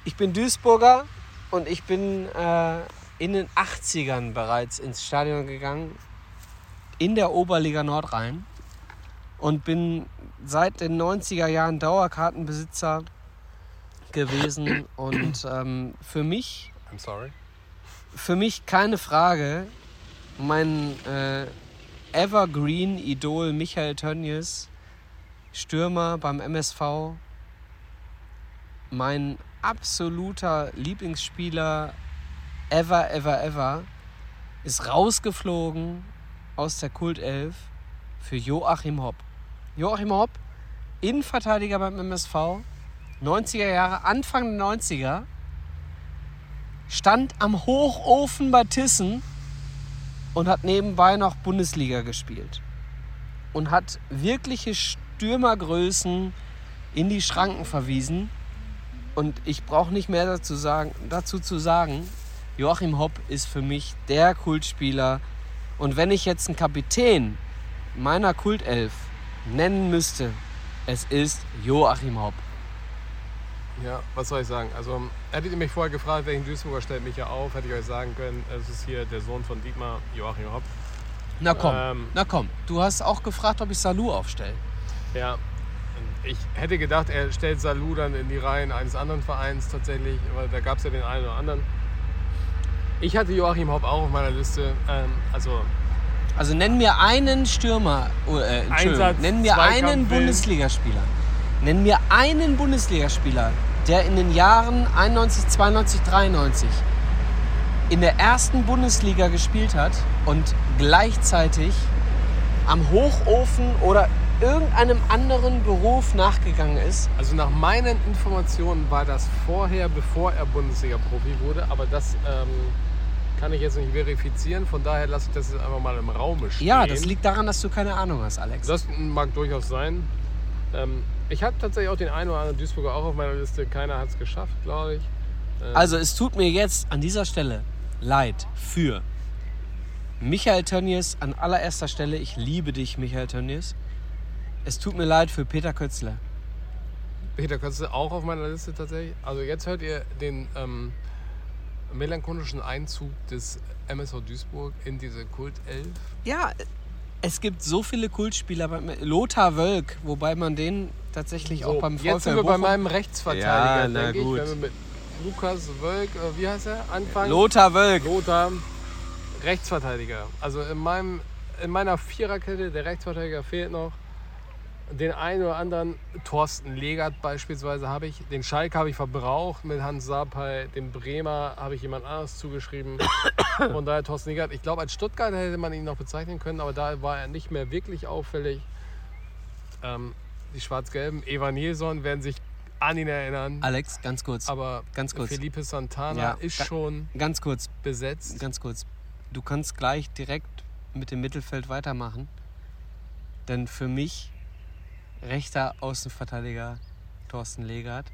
Ich bin Duisburger und ich bin äh, in den 80ern bereits ins Stadion gegangen, in der Oberliga Nordrhein und bin seit den 90er Jahren Dauerkartenbesitzer gewesen und ähm, für mich I'm sorry. für mich keine Frage, mein äh, Evergreen-Idol Michael Tönnies, Stürmer beim MSV, mein absoluter Lieblingsspieler ever, ever, ever, ist rausgeflogen aus der Kultelf für Joachim Hopp. Joachim Hopp, Innenverteidiger beim MSV, 90er Jahre, Anfang der 90er, stand am Hochofen bei Tissen und hat nebenbei noch Bundesliga gespielt. Und hat wirkliche Stürmergrößen in die Schranken verwiesen. Und ich brauche nicht mehr dazu, sagen, dazu zu sagen, Joachim Hopp ist für mich der Kultspieler. Und wenn ich jetzt einen Kapitän meiner Kultelf nennen müsste, es ist Joachim Hopp. Ja, was soll ich sagen? Also, hättet ihr mich vorher gefragt, welchen Duisburger stellt mich ja auf, hätte ich euch sagen können, es ist hier der Sohn von Dietmar, Joachim Hopp. Na komm, Ähm. na komm. Du hast auch gefragt, ob ich Salou aufstelle. Ja, ich hätte gedacht, er stellt Salou dann in die Reihen eines anderen Vereins tatsächlich, weil da gab es ja den einen oder anderen. Ich hatte Joachim Hopp auch auf meiner Liste. Ähm, also, Also nenn mir einen Stürmer, oh, äh, Entschuldigung, Einsatz, nenn mir einen. Bundesligaspieler. Nenn mir einen Bundesligaspieler, der in den Jahren 91, 92, 93 in der ersten Bundesliga gespielt hat und gleichzeitig am Hochofen oder irgendeinem anderen Beruf nachgegangen ist. also nach meinen Informationen war das vorher, bevor er Bundesliga-Profi wurde, aber das ähm, kann ich jetzt nicht verifizieren. Von daher lasse ich das jetzt einfach mal im Raume stehen. Ja, das liegt daran, dass du keine Ahnung hast, Alex. Das mag durchaus sein. Ähm, ich habe tatsächlich auch den einen oder anderen Duisburger auch auf meiner Liste. Keiner hat es geschafft, glaube ich. Ähm, Also es tut mir jetzt an dieser Stelle leid für Michael Tönnies an allererster Stelle. Ich liebe dich, Michael Tönnies. Es tut mir leid für Peter Kötzler. Peter Kötzl auch auf meiner Liste tatsächlich. Also jetzt hört ihr den ähm, melancholischen Einzug des MSV Duisburg in diese Kultelf. Ja, es gibt so viele Kultspieler. bei- Lothar Wölk, wobei man den tatsächlich auch beim VfL jetzt sind wir bei meinem Rechtsverteidiger, Ja, na denke ich. gut. Wenn wir mit Lukas Wölk, äh, wie heißt er, anfangen. Lothar Wölk. Lothar, Rechtsverteidiger. Also in, meinem, in meiner Viererkette, der Rechtsverteidiger fehlt noch. Den einen oder anderen, Thorsten Legert beispielsweise, habe ich. Den Schalke habe ich verbraucht mit Hans Sapai. Den Bremer habe ich jemand anderes zugeschrieben. Von daher Thorsten Legert. Ich glaube, als Stuttgarter hätte man ihn noch bezeichnen können, aber da war er nicht mehr wirklich auffällig. Ähm, die Schwarz-Gelben, Eva Nilsson werden sich an ihn erinnern. Alex, ganz kurz. Aber Ganz kurz. Felipe Santana Ja, ist schon Ganz kurz. besetzt. Ganz kurz. Du kannst gleich direkt mit dem Mittelfeld weitermachen. Denn für mich rechter Außenverteidiger Thorsten Legert.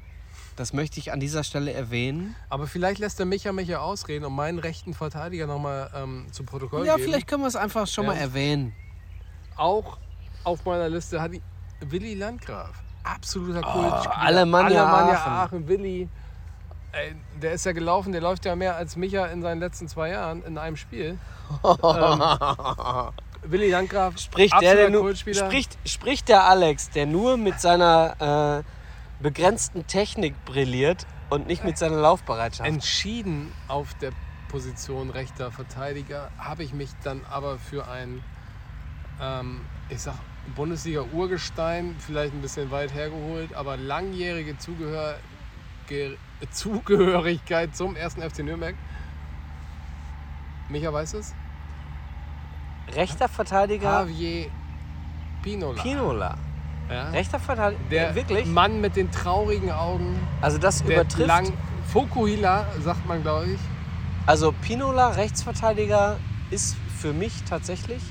Das möchte ich an dieser Stelle erwähnen. Aber vielleicht lässt der Micha mich ja ausreden und meinen rechten Verteidiger nochmal ähm, zu Protokoll Ja, geben. vielleicht können wir es einfach schon Ja. mal erwähnen. Auch auf meiner Liste hat ich Willi Landgraf. Absoluter Kult. Alemannia Aachen. Aachen. Willi. Ey, der ist ja gelaufen, der läuft ja mehr als Micha in seinen letzten zwei Jahren in einem Spiel. ähm, Willi Landgraf, Spricht der, der nur, spricht, spricht der Alex, der nur mit seiner äh, begrenzten Technik brilliert und nicht mit seiner Laufbereitschaft. Entschieden auf der Position rechter Verteidiger habe ich mich dann aber für ein, ähm, ich sag, Bundesliga-Urgestein, vielleicht ein bisschen weit hergeholt, aber langjährige Zugehör Ge Zugehörigkeit zum ersten FC Nürnberg. Micha weiß es? Rechter Verteidiger Javier Pinola. Pinola. ja? Rechter Verteidiger. Der wirklich? Mann mit den traurigen Augen. Also das Der übertrifft. lang Fokuhila, sagt man, glaube ich. Also Pinola, Rechtsverteidiger, ist für mich tatsächlich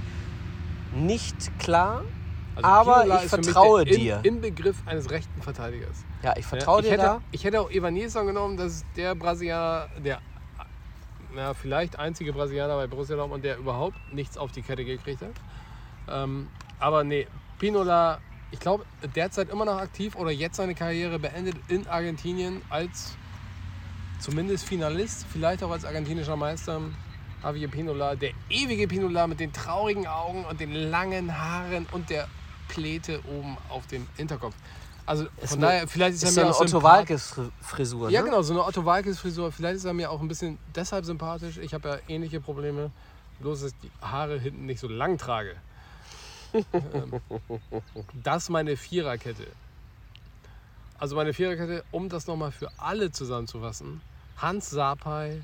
nicht klar. Also Aber Pinola ich vertraue der dir. In, Inbegriff eines rechten Verteidigers. Ja, ich vertraue Ja, ich dir hätte, da. Ich hätte auch Evan Nilsson genommen, das ist der Brasilianer, der na, vielleicht einzige Brasilianer bei Borussia Dortmund, der überhaupt nichts auf die Kette gekriegt hat. Ähm, aber nee, Pinola, ich glaube, derzeit immer noch aktiv oder jetzt seine Karriere beendet in Argentinien als zumindest Finalist, vielleicht auch als argentinischer Meister. Javier Pinola, der ewige Pinola mit den traurigen Augen und den langen Haaren und der Pläte oben auf dem Hinterkopf. Also von eine- daher, vielleicht ist, Ist er so mir eine auch Otto sympath- Walkes Frisur. Ja, ne? genau, so eine Otto Walkes Frisur. Vielleicht ist er mir auch ein bisschen deshalb sympathisch. Ich habe ja ähnliche Probleme. Bloß, dass ich die Haare hinten nicht so lang trage. Ähm, das ist meine Viererkette. Also meine Viererkette, um das nochmal für alle zusammenzufassen. Hans Sapai.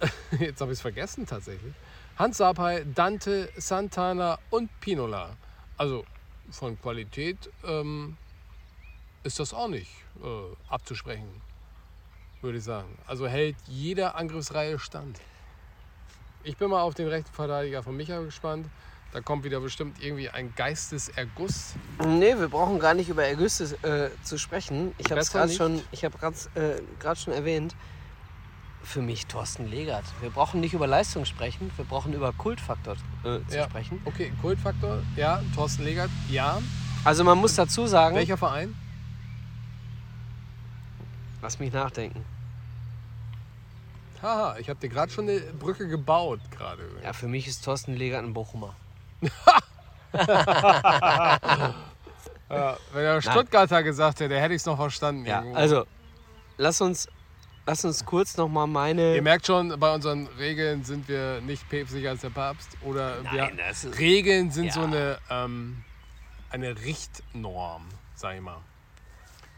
Jetzt habe ich es vergessen tatsächlich. Hans Sapai, Dante, Santana und Pinola. Also von Qualität ähm, ist das auch nicht äh, abzusprechen, würde ich sagen. Also hält jeder Angriffsreihe stand. Ich bin mal auf den rechten Verteidiger von Micha gespannt. Da kommt wieder bestimmt irgendwie ein Geisteserguss. Nee, wir brauchen gar nicht über Augustus äh, zu sprechen. Ich habe es gerade ich äh, grad schon erwähnt. Für mich Thorsten Legert. Wir brauchen nicht über Leistung sprechen, wir brauchen über Kultfaktor äh, zu Ja. sprechen. Okay, Kultfaktor, ja. Thorsten Legert, ja. Also man muss dazu sagen, Welcher Verein? lass mich nachdenken. Haha, ich habe dir gerade schon eine Brücke gebaut gerade. Ja, für mich ist Thorsten Legert ein Bochumer. Ja, wenn er Stuttgarter gesagt hätte, hätte ich es noch verstanden. Ja, irgendwo. also lass uns, lass uns kurz noch mal meine. Ihr merkt schon, bei unseren Regeln sind wir nicht päpstlicher als der Papst. Oder Nein, wir, das ist- Regeln sind Ja. so eine, ähm, eine Richtnorm, sag ich mal.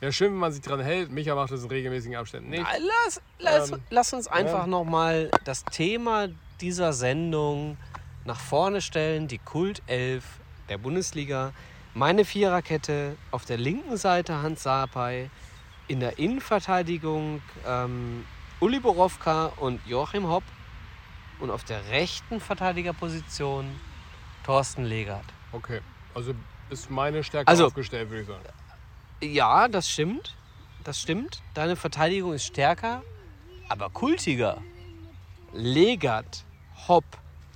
Wäre schön, wenn man sich dran hält. Micha macht das in regelmäßigen Abständen nicht. Nein, Lass, lass, Ähm, lass uns einfach ja. noch mal das Thema dieser Sendung nach vorne stellen. Die Kultelf der Bundesliga. Meine Viererkette auf der linken Seite Hans Sapai. In der Innenverteidigung ähm, Uli Borowka und Joachim Hopp. Und auf der rechten Verteidigerposition Thorsten Legert. Okay, also ist meine Stärke Also- aufgestellt, würde ich sagen. Ja, das stimmt. Das stimmt. Deine Verteidigung ist stärker, aber kultiger. Legat, Hopp,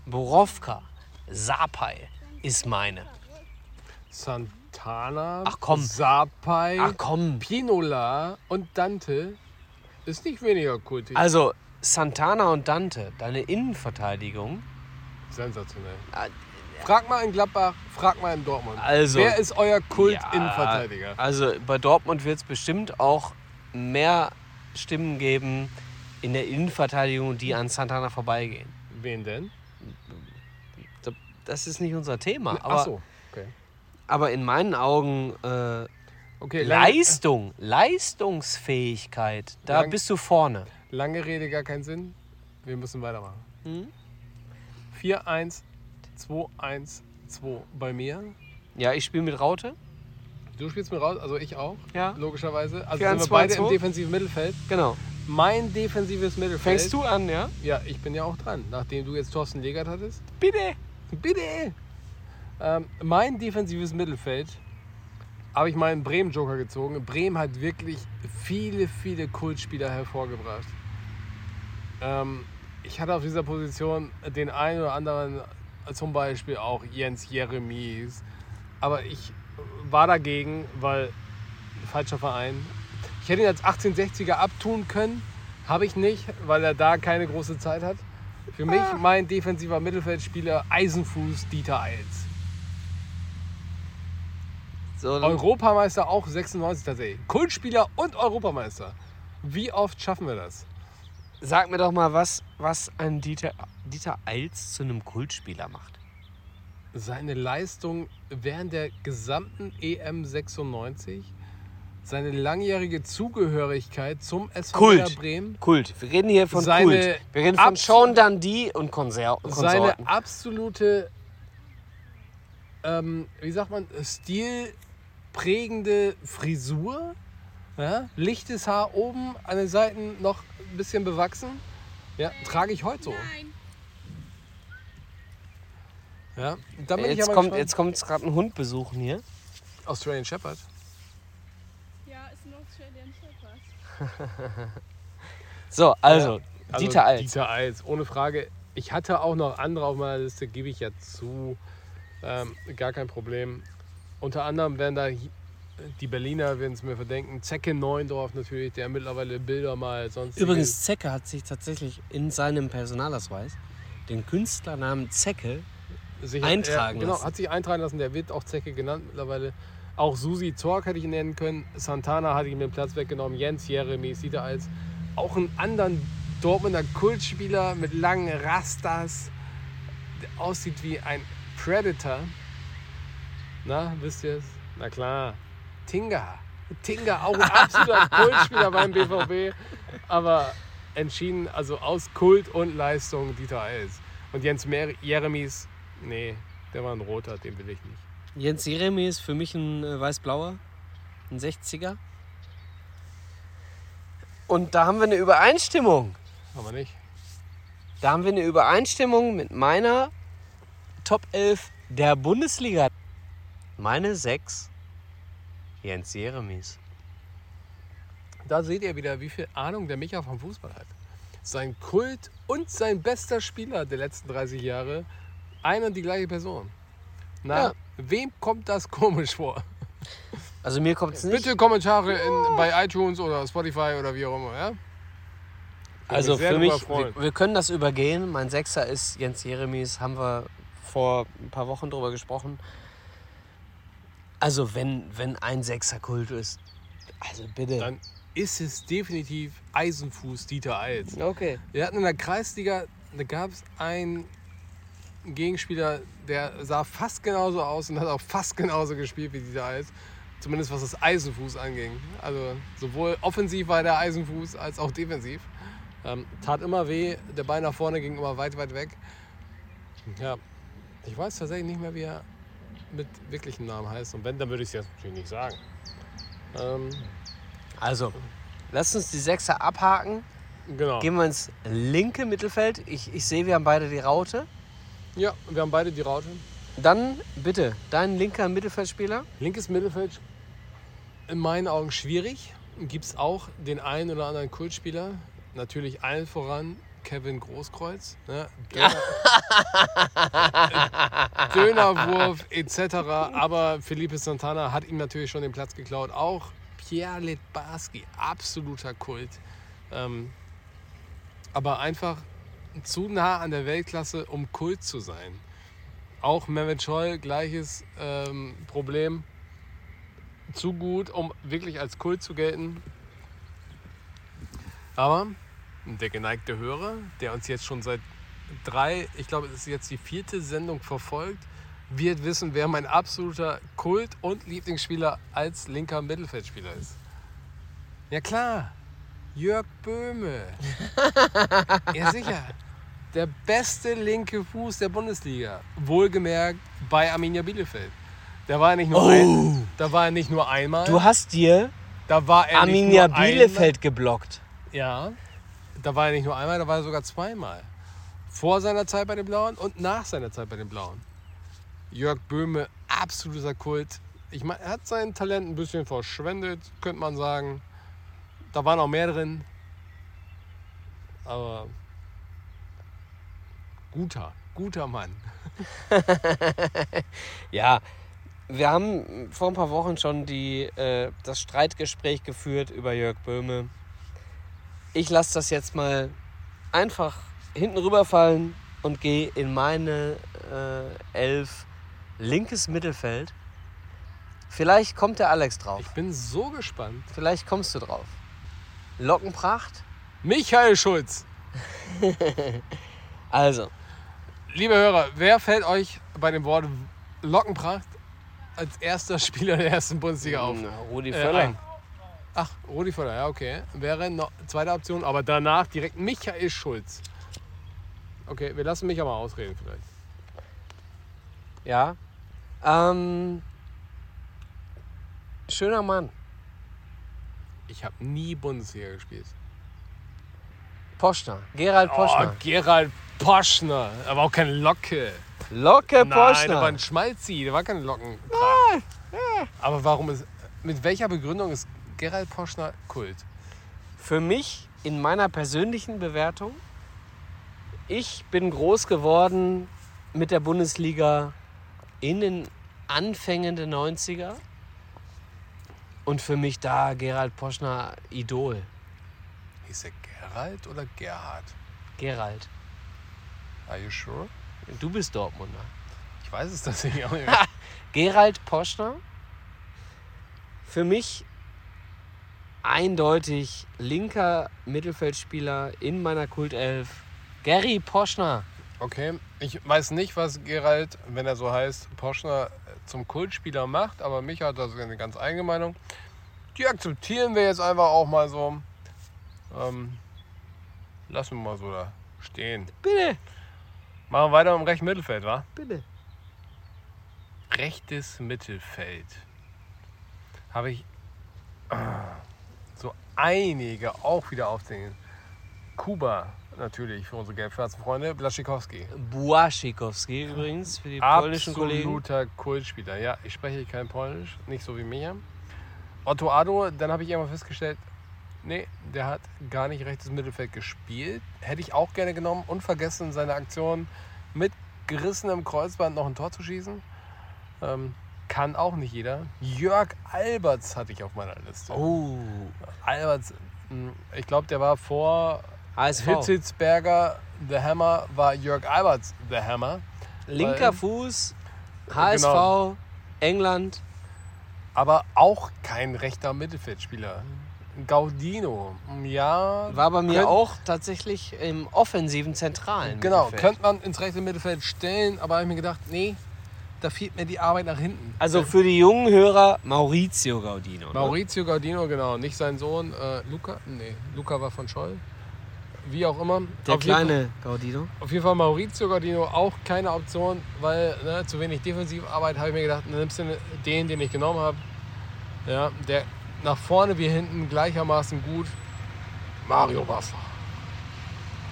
Borowka, Sapai ist meine. Santana, Ach komm. Sapai, Ach komm. Pinola und Dante ist nicht weniger kultig. Also Santana und Dante, deine Innenverteidigung. Sensationell. Ah, Frag mal in Gladbach, frag mal in Dortmund. Also- Wer ist euer Ja, Kult-Innenverteidiger? Also bei Dortmund wird es bestimmt auch mehr Stimmen geben in der Innenverteidigung, die an Santana vorbeigehen. Wen denn? Das ist nicht unser Thema. Aber, Ach so. Aber in meinen Augen äh, okay Leistung, Leistungsfähigkeit, da Lang- bist du vorne. lange Rede, gar keinen Sinn. Wir müssen weitermachen. Mhm. 4-1, 2-1, 2 bei mir. Ja, ich spiele mit Raute. Du spielst mir raus, also ich auch, Ja. logischerweise. Also 4-1, sind wir beide 2-1. im defensiven Mittelfeld. Genau. Mein defensives Mittelfeld. Fängst du an, ja? Ja, ich bin ja auch dran. Nachdem du jetzt Thorsten Legert hattest. Bitte. Bitte! Ähm, mein defensives Mittelfeld habe ich meinen Bremen-Joker gezogen. Bremen hat wirklich viele, viele Kultspieler hervorgebracht. Ähm, ich hatte auf dieser Position den einen oder anderen, zum Beispiel auch Jens Jeremies. Aber ich war dagegen, weil falscher Verein. Ich hätte ihn als 1860er abtun können. Habe ich nicht, weil er da keine große Zeit hat. Für mich mein defensiver Mittelfeldspieler Eisenfuß Dieter Eils. So, Europameister auch 96 tatsächlich. Kultspieler und Europameister. Wie oft schaffen wir das? sag mir doch mal, was, was ein Dieter, Dieter Eils zu einem Kultspieler macht. Seine Leistung während der gesamten EM 96, seine langjährige Zugehörigkeit zum SV Kult. Bremen, Kult. Wir reden hier von Seine Kult. Wir reden von Sean Dundee und Konser seine Konsorten. absolute, ähm, wie sagt man, stilprägende Frisur. Ja? Lichtes Haar oben, an den Seiten noch ein bisschen bewachsen. Ja, trage ich heute so. Nein. Ja, dann bin ich Jetzt aber kommt, gespannt. jetzt kommt gerade ein Hund besuchen hier. Australian Shepherd. Ja, ist ein Australian Shepherd. So, also, Also Dieter Eils. Dieter Eils, ohne Frage. Ich hatte auch noch andere auf meiner Liste, gebe ich ja zu. Ähm, gar kein Problem. Unter anderem werden da die Berliner, werden es mir verdenken. Zecke Neuendorf natürlich, der mittlerweile Bilder mal sonst. Übrigens, Zecke hat sich tatsächlich in seinem Personalausweis den Künstlernamen Zecke sich eintragen ja, Genau, lassen. hat sich eintragen lassen. Der wird auch Zecke genannt mittlerweile. Auch Susi Zorc hätte ich ihn nennen können. Santana hatte ich mir den Platz weggenommen. Jens Jeremies, Dieter Eils. Auch einen anderen Dortmunder Kultspieler mit langen Rastas, der aussieht wie ein Predator. Na, wisst ihr es? Na klar. Tinga. Tinga, auch ein absoluter Kultspieler beim BVB. Aber entschieden, also aus Kult und Leistung Dieter Eils. Und Jens Mer Jeremies, nee, der war ein roter, den will ich nicht. Jens Jeremy ist für mich ein äh, weiß-blauer, ein 60er. Und da haben wir eine Übereinstimmung. Aber nicht. Da haben wir eine Übereinstimmung mit meiner Top 11 der Bundesliga. Meine 6, Jens Jeremies. Da seht ihr wieder, wie viel Ahnung der Micha vom Fußball hat. Sein Kult und sein bester Spieler der letzten 30 Jahre, ein und die gleiche Person. Na, Ja. wem kommt das komisch vor? Also mir kommt es nicht. Bitte Kommentare in, bei iTunes oder Spotify oder wie auch immer, ja? Also für mich, wir, wir können das übergehen. Mein Sechser ist Jens Jeremies, haben wir vor ein paar Wochen drüber gesprochen. Also wenn, wenn ein Sechser Kult ist, also bitte. Dann ist es definitiv Eisenfuß Dieter Eils. okay. Wir hatten in der Kreisliga, da gab es einen Gegenspieler, der sah fast genauso aus und hat auch fast genauso gespielt wie dieser Eis. Zumindest was das Eisenfuß anging. Also sowohl offensiv war der Eisenfuß als auch defensiv. Ähm, tat immer weh, der Bein nach vorne ging immer weit, weit weg. Ja, ich weiß tatsächlich nicht mehr, wie er mit wirklichem Namen heißt. Und wenn, dann würde ich es jetzt natürlich nicht sagen. Ähm, Also, lasst uns die Sechser abhaken. genau. Gehen wir ins linke Mittelfeld. Ich, ich sehe, wir haben beide die Raute. Ja, wir haben beide die Raute. Dann bitte, dein linker Mittelfeldspieler. Linkes Mittelfeld in meinen Augen schwierig. Gibt es auch den einen oder anderen Kultspieler. Natürlich allen voran Kevin Großkreuz. Ne? Döner, Dönerwurf etc. Aber Felipe Santana hat ihm natürlich schon den Platz geklaut. Auch Pierre Litbarski, absoluter Kult. Ähm, aber einfach zu nah an der Weltklasse, um Kult zu sein. Auch Mehmet Scholl, gleiches ähm, Problem. Zu gut, um wirklich als Kult zu gelten. Aber der geneigte Hörer, der uns jetzt schon seit drei, ich glaube, es ist jetzt die vierte Sendung verfolgt, wird wissen, wer mein absoluter Kult- und Lieblingsspieler als linker Mittelfeldspieler ist. Ja klar, Jörg Böhme. ja sicher. Der beste linke Fuß der Bundesliga. Wohlgemerkt bei Arminia Bielefeld. Da war er nicht nur, ein, da war er nicht nur einmal. Du hast dir da war er Arminia Bielefeld geblockt. Einmal, ja. Da war er nicht nur einmal, da war er sogar zweimal. Vor seiner Zeit bei den Blauen und nach seiner Zeit bei den Blauen. Jörg Böhme, absoluter Kult. Ich meine, er hat sein Talent ein bisschen verschwendet, könnte man sagen. Da waren auch mehr drin. Aber guter, guter Mann. Ja, wir haben vor ein paar Wochen schon die, äh, das Streitgespräch geführt über Jörg Böhme. Ich lasse das jetzt mal einfach hinten rüberfallen und gehe in meine äh, Elf linkes Mittelfeld. Vielleicht kommt der Alex drauf. Ich bin so gespannt. Vielleicht kommst du drauf. Lockenpracht. Michael Schulz. Also, Liebe Hörer, wer fällt euch bei dem Wort Lockenpracht als erster Spieler der ersten Bundesliga auf? na, Rudi Äh, Völler. ein. Ach, Rudi Völler, ja, okay. Wäre noch zweite Option, aber danach direkt Michael Schulz. Okay, wir lassen mich aber ausreden vielleicht. Ja. Ähm, schöner Mann. Ich habe nie Bundesliga gespielt. Poschner. Gerald Oh, Poschner. Gerald Poschner. Aber auch keine Locke. Locke Nein, der war Poschner. ein Schmalzi, der war kein Locken. Aber warum ist. Mit welcher Begründung ist Gerald Poschner Kult? Für mich in meiner persönlichen Bewertung, ich bin groß geworden mit der Bundesliga in den Anfängen der 90er. Und für mich da Gerald Poschner Idol. Hieß er Gerald oder Gerhard? Gerald, Are you sure? du bist Dortmunder. Ich weiß es tatsächlich auch nicht. Gerald Poschner, für mich eindeutig linker Mittelfeldspieler in meiner Kultelf. Gary Poschner. Okay, ich weiß nicht, was Gerald, wenn er so heißt, Poschner zum Kultspieler macht, aber mich hat das eine ganz eigene Meinung. Die akzeptieren wir jetzt einfach auch mal so. Ähm, lassen wir mal so da stehen. Bitte, Machen wir weiter im rechten Mittelfeld, wa? bitte. Rechtes Mittelfeld. Habe ich ah, einige auch wieder aufzählen. Kuba natürlich für unsere gelb-schwarzen Freunde. Blaschikowski. Błaszczykowski übrigens für die polnischen Kollegen. Absoluter Kultspieler. Ja, ich spreche kein Polnisch, nicht so wie Micha. Otto Addo, dann habe ich irgendwann festgestellt, nee, der hat gar nicht rechtes Mittelfeld gespielt. Hätte ich auch gerne genommen und vergessen, seine Aktion mit gerissenem Kreuzband noch ein Tor zu schießen. Ähm, kann auch nicht jeder. Jörg Alberts hatte ich auf meiner Liste. Oh, Alberts, mh, ich glaube, der war vor. Hitzitzberger, The Hammer, war Jörg Alberts The Hammer. Linker Fuß, HSV, Genau. England. aber auch kein rechter Mittelfeldspieler. Gaudino, ja. War bei mir auch tatsächlich im offensiven Zentralen. Genau, Mittelfeld. könnte man ins rechte Mittelfeld stellen, aber habe ich mir gedacht, nee, da fehlt mir die Arbeit nach hinten. Also für die jungen Hörer Maurizio Gaudino. Ne? Maurizio Gaudino, genau, nicht sein Sohn äh, Luca. Nee, Luca war von Scholl. Wie auch immer. Der auf jeden Fall- kleine Gaudino. Auf jeden Fall Maurizio Gardino auch keine Option, weil ne, zu wenig Defensivarbeit habe ich mir gedacht, dann nimmst du den, den ich genommen habe. Ja, der nach vorne wie hinten gleichermaßen gut. Mario Basler.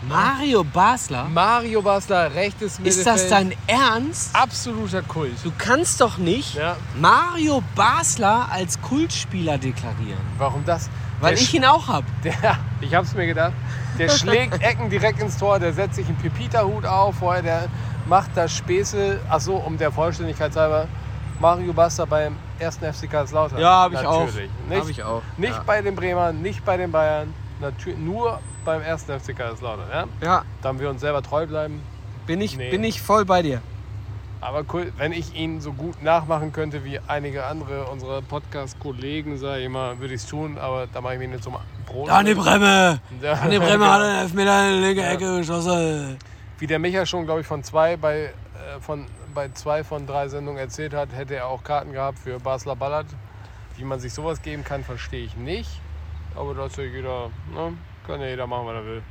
Mario Basler? Mario Basler, rechtes Mittelfeld. Ist das dein Ernst? absoluter Kult? Du kannst doch nicht Ja, Mario Basler als Kultspieler deklarieren. warum das? Weil Der ich ihn auch hab. Der, ich hab's mir gedacht. Der schlägt Ecken direkt ins Tor, der setzt sich einen Pepita-Hut auf, vorher der macht da Späße. Achso, um der Vollständigkeit halber, Mario Basler beim ersten FC Kaiserslautern. Ja, hab ich auch. Natürlich. Nicht, Hab ich auch. nicht Ja. bei den Bremern, nicht bei den Bayern, natürlich nur beim ersten FC Kaiserslautern. Ja? Ja, Da haben wir uns selber treu bleiben. bin ich, Nee. bin ich voll bei dir. Aber cool, wenn ich ihn so gut nachmachen könnte wie einige andere unserer Podcast-Kollegen, sage ich mal, würde ich es tun, aber da mache ich mich nicht zum Brot. Dani Bremme! Dani Bremme hat einen Elfmeter in die linke Ecke geschossen. Wie der Micha schon, glaube ich, von zwei bei, äh, von, bei zwei von drei Sendungen erzählt hat, hätte er auch Karten gehabt für Basler Ballard. Wie man sich sowas geben kann, verstehe ich nicht. Aber ja jeder, ne? kann ja jeder machen, was er will.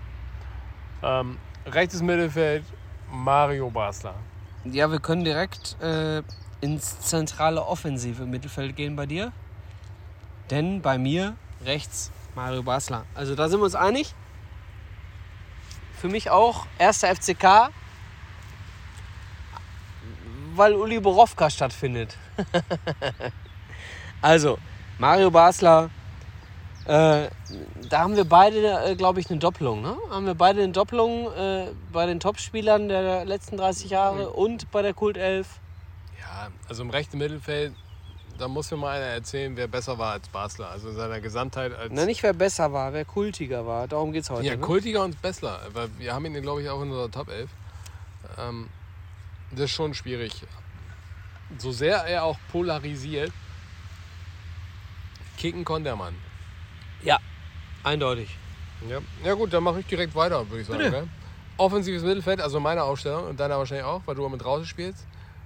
Ähm, rechtes Mittelfeld, Mario Basler. Ja, wir können direkt äh, ins zentrale offensive Mittelfeld gehen bei dir. Denn bei mir rechts Mario Basler. Also da sind wir uns einig. Für mich auch erster FCK, weil Uli Borowka stattfindet. also, Mario Basler, äh, da haben wir beide, äh, glaube ich, eine Doppelung. Ne? Haben wir beide eine Doppelung äh, bei den Topspielern der letzten 30 Jahre und bei der Kult 11. Ja, also im rechten Mittelfeld, da muss mir mal einer erzählen, wer besser war als Basler. Also in seiner Gesamtheit als. Na, nicht wer besser war, wer kultiger war. Darum geht's heute. Ja, ne? Kultiger und Bessler. Weil wir haben ihn, glaube ich, auch in unserer Top 11. Ähm, das ist schon schwierig. So sehr er auch polarisiert, kicken konnte der Mann. Eindeutig. Ja, ja gut, dann mache ich direkt weiter, würde ich sagen. Bitte. Offensives Mittelfeld, also meine Aufstellung und deiner wahrscheinlich auch, weil du mit draußen spielst.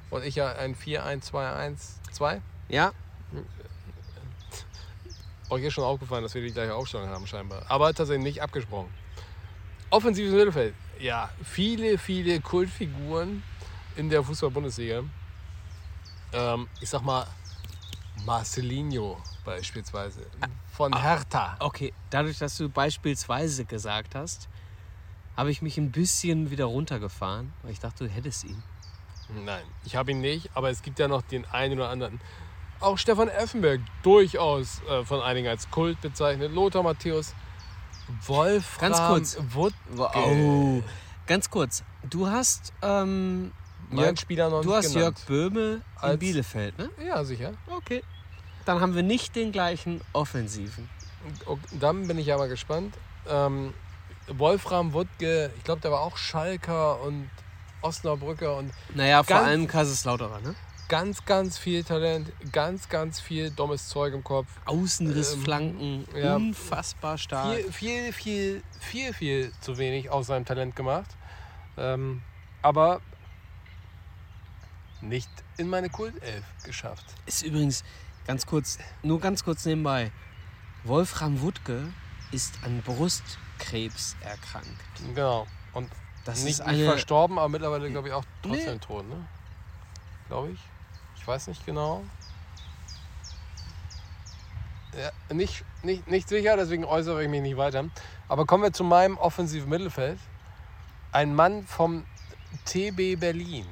Und ich ja ein 4-1-2-1-2. Ja, Euch ist schon aufgefallen, dass wir die gleiche Aufstellung haben scheinbar. Aber tatsächlich nicht abgesprochen. Offensives Mittelfeld. Ja, viele, viele Kultfiguren in der Fußball-Bundesliga. Ähm, ich sag mal Marcelinho beispielsweise. Von Hertha. okay. Dadurch, dass du beispielsweise gesagt hast, habe ich mich ein bisschen wieder runtergefahren, weil ich dachte, du hättest ihn. Nein, ich habe ihn nicht, aber es gibt ja noch den einen oder anderen. Auch Stefan Effenberg, durchaus äh, von einigen als Kult bezeichnet. Lothar Matthäus, Wolfram Ganz kurz. Wutt, Oh. Ganz kurz. Du hast, ähm, Jörg, Spieler noch du hast genannt. Jörg Böhme in Als- Bielefeld, ne? Ja, sicher. Okay. Dann haben wir nicht den gleichen Offensiven. Dann bin ich ja mal gespannt. Ähm, Wolfram Wuttke, ich glaube, der war auch Schalker und Osnabrücker und Naja, vor allem Kaiserslauterer, ne? ganz, ganz viel Talent, ganz, ganz viel dummes Zeug im Kopf. Außenriss, Ähm, ja. unfassbar stark. Viel, viel, viel, viel, viel zu wenig aus seinem Talent gemacht. Ähm, aber nicht in meine Kultelf geschafft. Ist übrigens ganz kurz, nur ganz kurz nebenbei. Wolfram Wuttke ist an Brustkrebs erkrankt. Genau. Und Das nicht, ist nicht eine. verstorben, aber mittlerweile, glaube ich, auch trotzdem Nee. tot, ne? Glaube ich. Ich weiß nicht genau. Ja, nicht, nicht, nicht sicher, deswegen äußere ich mich nicht weiter. Aber kommen wir zu meinem offensiven Mittelfeld. Ein Mann vom TB Berlin.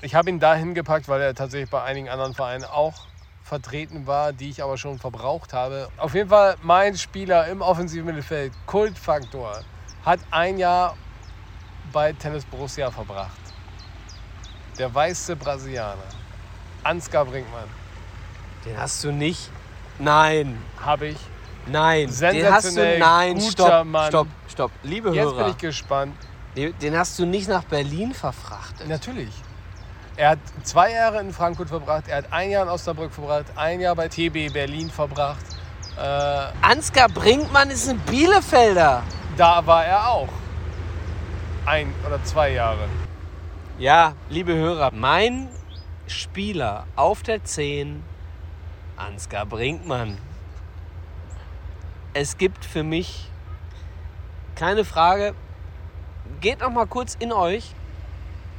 Ich habe ihn dahin gepackt, weil er tatsächlich bei einigen anderen Vereinen auch vertreten war, die ich aber schon verbraucht habe. Auf jeden Fall mein Spieler im offensiven Mittelfeld, Kultfaktor, hat ein Jahr bei Tennis Borussia verbracht. Der weiße Brasilianer, Ansgar Brinkmann, Den hast du nicht. Nein, habe ich. nein. Den hast du. Nein, stopp, Mann. stopp, stopp. Liebe Jetzt bin Hörer, ich gespannt. den hast du nicht nach Berlin verfrachtet. Natürlich. Er hat zwei Jahre in Frankfurt verbracht, er hat ein Jahr in Osnabrück verbracht, ein Jahr bei TB Berlin verbracht. Äh, Ansgar Brinkmann ist ein Bielefelder. da war er auch. Ein oder zwei Jahre. Ja, liebe Hörer, mein Spieler auf der 10, Ansgar Brinkmann. Es gibt für mich keine Frage. Geht noch mal kurz in euch.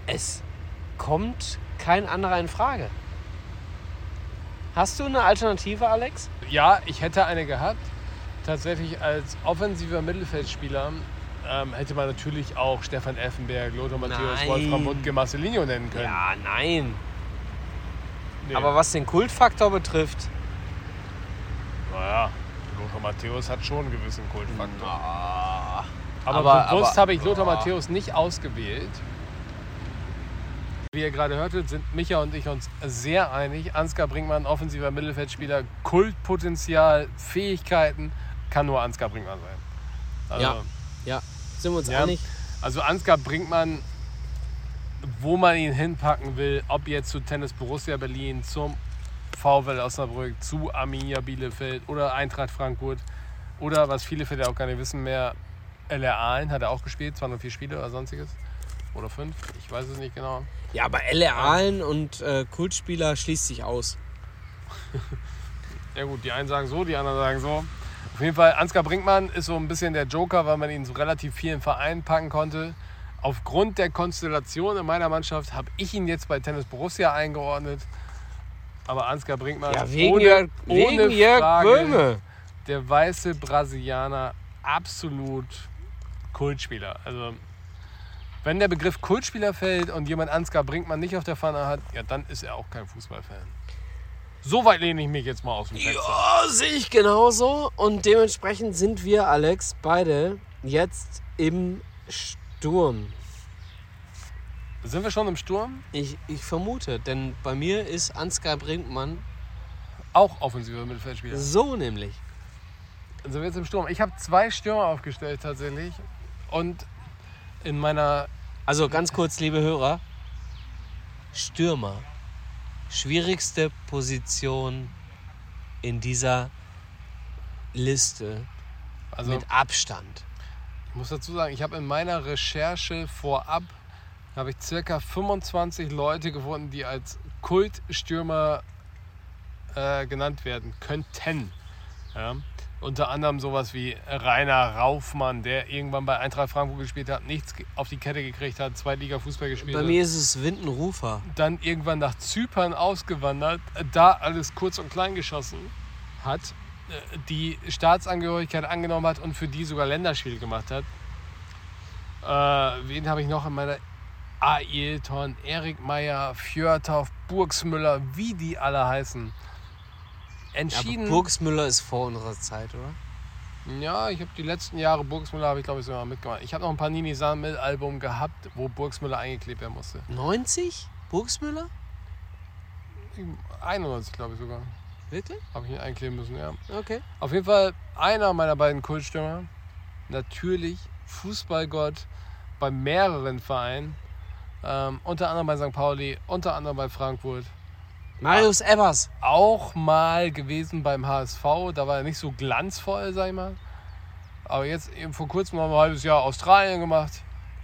Es kommt kein anderer in Frage. Hast du eine Alternative, Alex? Ja, ich hätte eine gehabt. Tatsächlich als offensiver Mittelfeldspieler ähm, hätte man natürlich auch Stefan Effenberg, Lothar Matthäus. Wolfram Wuttke, Marcelinho nennen können. Ja, nein. Nee. Aber was den Kultfaktor betrifft, Naja, Lothar Matthäus hat schon einen gewissen Kultfaktor. ah, Aber, Aber- bewusst habe ich Lothar oh. Matthäus nicht ausgewählt. Wie ihr gerade hörtet, sind Micha und ich uns sehr einig. Ansgar Brinkmann, offensiver Mittelfeldspieler, Kultpotenzial, Fähigkeiten, kann nur Ansgar Brinkmann sein. Also, Ja. ja, sind wir uns Ja. einig? also Ansgar Brinkmann, wo man ihn hinpacken will, ob jetzt zu Tennis Borussia Berlin, zum VfL Osnabrück, zu Arminia Bielefeld oder Eintracht Frankfurt oder was viele vielleicht auch gar nicht wissen mehr, LR Aalen hat er auch gespielt, zwar nur vier Spiele oder sonstiges. Oder fünf, ich weiß es nicht genau. Ja, aber LR Aalen und äh, Kultspieler schließt sich aus. Ja gut, die einen sagen so, die anderen sagen so. Auf jeden Fall, Ansgar Brinkmann ist so ein bisschen der Joker, weil man ihn so relativ vielen Vereinen packen konnte. Aufgrund der Konstellation in meiner Mannschaft habe ich ihn jetzt bei Tennis Borussia eingeordnet. Aber Ansgar Brinkmann, Ja, wegen ohne, Jörg, ohne wegen Jörg Frage, Böhme. der weiße Brasilianer, absolut Kultspieler. Also, wenn der Begriff Kultspieler fällt und jemand Ansgar Brinkmann nicht auf der Pfanne hat, ja, dann ist er auch kein Fußballfan. So weit lehne ich mich jetzt mal aus dem Fenster. Ja, sehe ich genauso. Und dementsprechend sind wir, Alex, beide jetzt im Sturm. Sind wir schon im Sturm? Ich, ich vermute, denn bei mir ist Ansgar Brinkmann Auch offensiver Mittelfeldspieler. so nämlich. Sind wir jetzt im Sturm? Ich habe zwei Stürmer aufgestellt tatsächlich. Und in meiner. Also ganz kurz, liebe Hörer. Stürmer. Schwierigste Position in dieser Liste Also, mit Abstand. ich muss dazu sagen, ich habe in meiner Recherche vorab habe ich circa 25 Leute gefunden, die als Kultstürmer äh, genannt werden könnten. Ja? Unter anderem sowas wie Rainer Raufmann, der irgendwann bei Eintracht Frankfurt gespielt hat, nichts auf die Kette gekriegt hat, Zweitliga-Fußball gespielt Bei hat. mir ist es Windenrufer. dann irgendwann nach Zypern ausgewandert, da alles kurz und klein geschossen hat, äh, die Staatsangehörigkeit angenommen hat und für die sogar Länderspiele gemacht hat. Äh, wen habe ich noch in meiner Ailton, Erik Meyer, Fjörthoff, Burgsmüller, wie die alle heißen. Aber Entschieden. Burgsmüller ist vor unserer Zeit, oder? ja, ich habe die letzten Jahre Burgsmüller habe ich glaube ich sogar mitgemacht. Ich habe noch ein Panini Sammel Album gehabt, wo Burgsmüller eingeklebt werden musste. 90? Burgsmüller? 91 glaube ich sogar. Wirklich? Habe ich ihn einkleben müssen, ja. Okay. Auf jeden Fall einer meiner beiden Kultstürmer. Natürlich Fußballgott bei mehreren Vereinen. Ähm, unter anderem bei St. Pauli, unter anderem bei Frankfurt. Marius Evers. Auch mal gewesen beim HSV. Da war er nicht so glanzvoll, sag ich mal. Aber jetzt eben vor kurzem noch ein halbes Jahr Australien gemacht.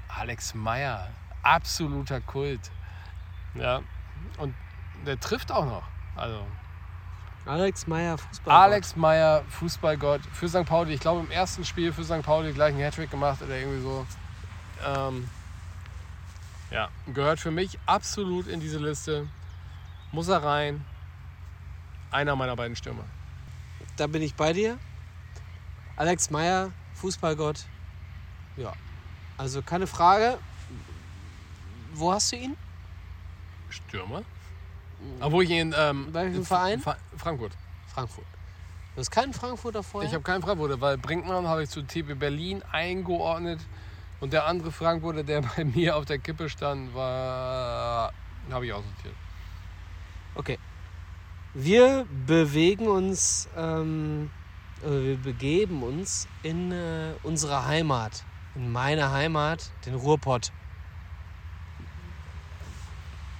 Alex Meyer, absoluter Kult. Ja. Und der trifft auch noch. Also Alex Meyer, Fußball. Alex Meyer, Fußballgott für St. Pauli. Ich glaube, im ersten Spiel für St. Pauli gleich einen Hattrick gemacht oder irgendwie so. Ähm, ja, gehört für mich absolut in diese Liste. Muss er rein. Einer meiner beiden Stürmer. Da bin ich bei dir. Alex Meyer, Fußballgott. Ja. Also keine Frage. Wo hast du ihn? Stürmer? Obwohl ich ihn. Ähm, Bei welchem Verein? Fra Frankfurt. Frankfurt. Du hast keinen Frankfurter vorher? Ich habe keinen Frankfurter, weil Brinkmann habe ich zu TB Berlin eingeordnet. Und der andere Frankfurter, der bei mir auf der Kippe stand, war. habe ich aussortiert. Okay. Wir bewegen uns, ähm, wir begeben uns in äh, unsere Heimat. In meine Heimat, den Ruhrpott.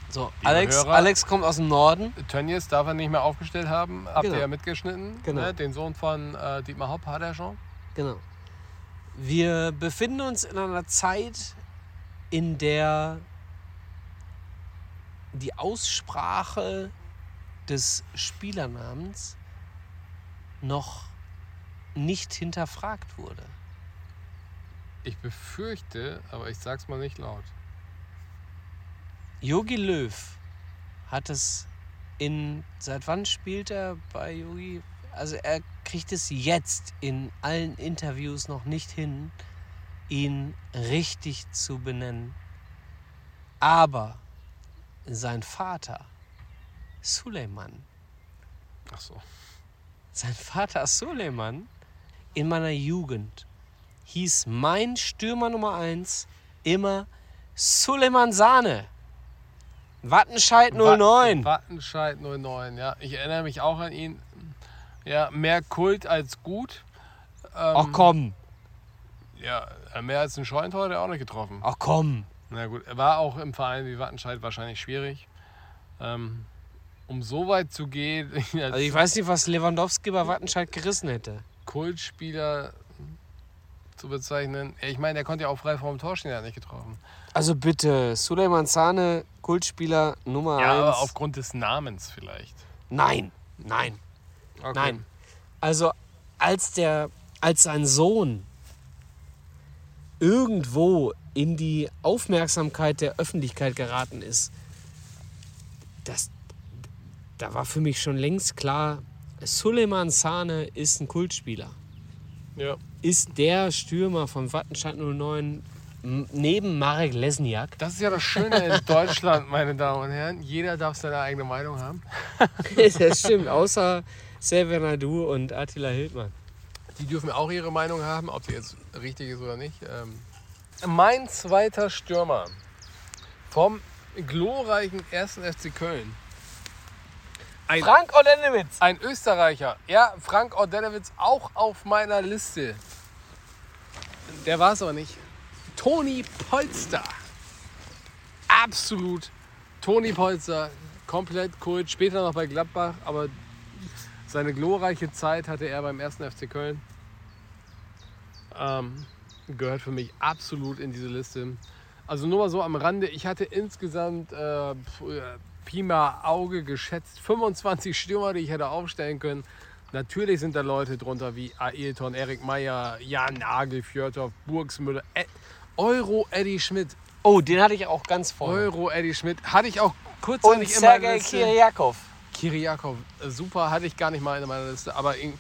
So, Liebe Alex, Hörer. Alex kommt aus dem Norden. Tönnies darf er nicht mehr aufgestellt haben. Habt Genau. ihr ja mitgeschnitten. Genau. Ne? Den Sohn von äh, Dietmar Hopp hat er schon. Genau. Wir befinden uns in einer Zeit, in der die Aussprache des Spielernamens noch nicht hinterfragt wurde. Ich befürchte, aber ich sag's mal nicht laut. Jogi Löw hat es in. Seit wann spielt er bei Jogi? Also er kriegt es jetzt in allen Interviews noch nicht hin, ihn richtig zu benennen. Aber sein Vater, Suleiman, Ach so. sein Vater Suleiman in meiner Jugend hieß mein Stürmer Nummer 1 immer Suleiman Sahne. Wattenscheid 09. Wat- Wattenscheid 09, ja. Ich erinnere mich auch an ihn. Ja, mehr Kult als gut. Ähm, Ach komm, Ja, mehr als ein Scheuntor hat er auch nicht getroffen. ach komm. Na gut, er war auch im Verein wie Wattenscheid wahrscheinlich schwierig. Ähm, um so weit zu gehen, Also ich weiß nicht, was Lewandowski bei Wattenscheid gerissen hätte. Kultspieler zu bezeichnen. Ich meine, er konnte ja auch frei vorm Tor stehen, er hat nicht getroffen. Also bitte, Suleiman Sahne, Kultspieler Nummer Ja, aber 1. aufgrund des Namens vielleicht. Nein, nein, Okay. nein. Also als der, als sein Sohn irgendwo in die Aufmerksamkeit der Öffentlichkeit geraten ist, das, da war für mich schon längst klar, Suleiman Sahne ist ein Kultspieler. Ja. Ist der Stürmer von Wattenscheid 09 m- neben Marek Lesniak. Das ist ja das Schöne in Deutschland, meine Damen und Herren. Jeder darf seine eigene Meinung haben. das stimmt, außer Xavier Nadu und Attila Hildmann. Die dürfen auch ihre Meinung haben, ob die jetzt richtig ist oder nicht. Ähm, mein zweiter Stürmer vom glorreichen 1. FC Köln. Ein, Frank Olenewitz. ein Österreicher. Ja, Frank Ordenewitz auch auf meiner Liste. Der war es aber nicht. Toni Polster. Absolut. Toni Polster. Komplett Kult. Später noch bei Gladbach, aber seine glorreiche Zeit hatte er beim 1. FC Köln. Ähm, gehört für mich absolut in diese Liste. Also nur mal so am Rande. Ich hatte insgesamt äh, pf- äh, Auge geschätzt 25 Stürmer, die ich hätte aufstellen können. Natürlich sind da Leute drunter wie Ailton, Erik Meyer, Jan Nagel, Fjörthoff, Burgsmüller, Ed, Euro Eddie Schmidt. Oh, den hatte ich auch ganz vorne. Euro Eddie Schmidt. Hatte ich auch Und kurzzeitig meiner Sergei. Kiriakov. Kiriakov, äh, super, hatte ich gar nicht mal in meiner Liste. Aber in,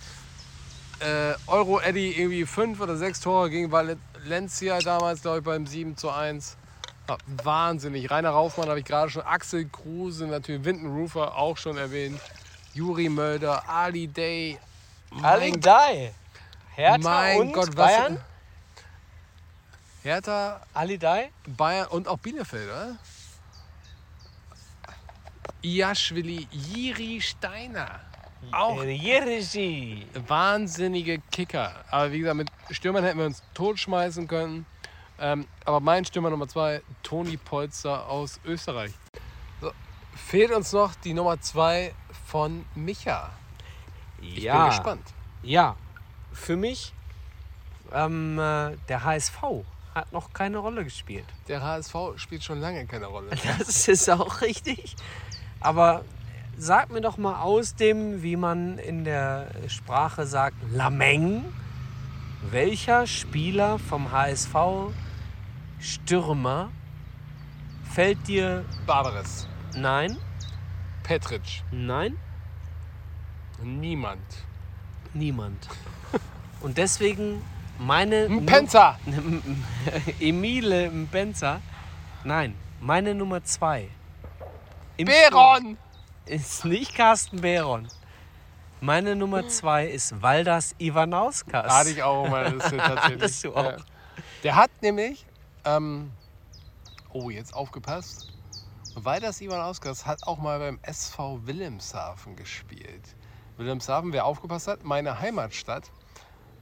äh, Euro Eddy irgendwie fünf oder sechs Tore gegen Valencia damals, glaube ich, beim 7 zu 1. Ja, wahnsinnig. Rainer Raufmann habe ich gerade schon. Axel Kruse, natürlich Windenrufer auch schon erwähnt. Juri Mölder, Ali Day. Ali Dai. Hertha mein und Gott, was. Bayern. Hertha, Ali Dai. Bayern und auch Bielefeld, oder? Iaschwili, Jiri Steiner. Auch Jerici. wahnsinnige Kicker. Aber wie gesagt, mit Stürmern hätten wir uns totschmeißen können. Ähm, aber mein Stürmer Nummer zwei, Toni Polster aus Österreich. So, fehlt uns noch die Nummer zwei von Micha. Ich Ja. bin gespannt. Ja. Für mich, ähm, äh, der HSV hat noch keine Rolle gespielt. Der HSV spielt schon lange keine Rolle. Das ist auch richtig. Aber sag mir doch mal aus dem, wie man in der Sprache sagt, Lameng, welcher Spieler vom HSV Stürmer fällt dir Barbares, nein, Petric, nein, niemand. niemand. Und deswegen meine Mpenza, Emile Mpenza, nein, meine Nummer zwei. Im Beron, ist nicht Carsten Behron. Meine Nummer zwei ist Valdas Ivanauskas. hatte ich auch mal Liste tatsächlich. Hattest du auch. Ja. Der hat nämlich, ähm, oh jetzt aufgepasst, weil das Ivan Ausgas hat auch mal beim SV Wilhelmshaven gespielt. Wilhelmshaven, wer aufgepasst hat, meine Heimatstadt.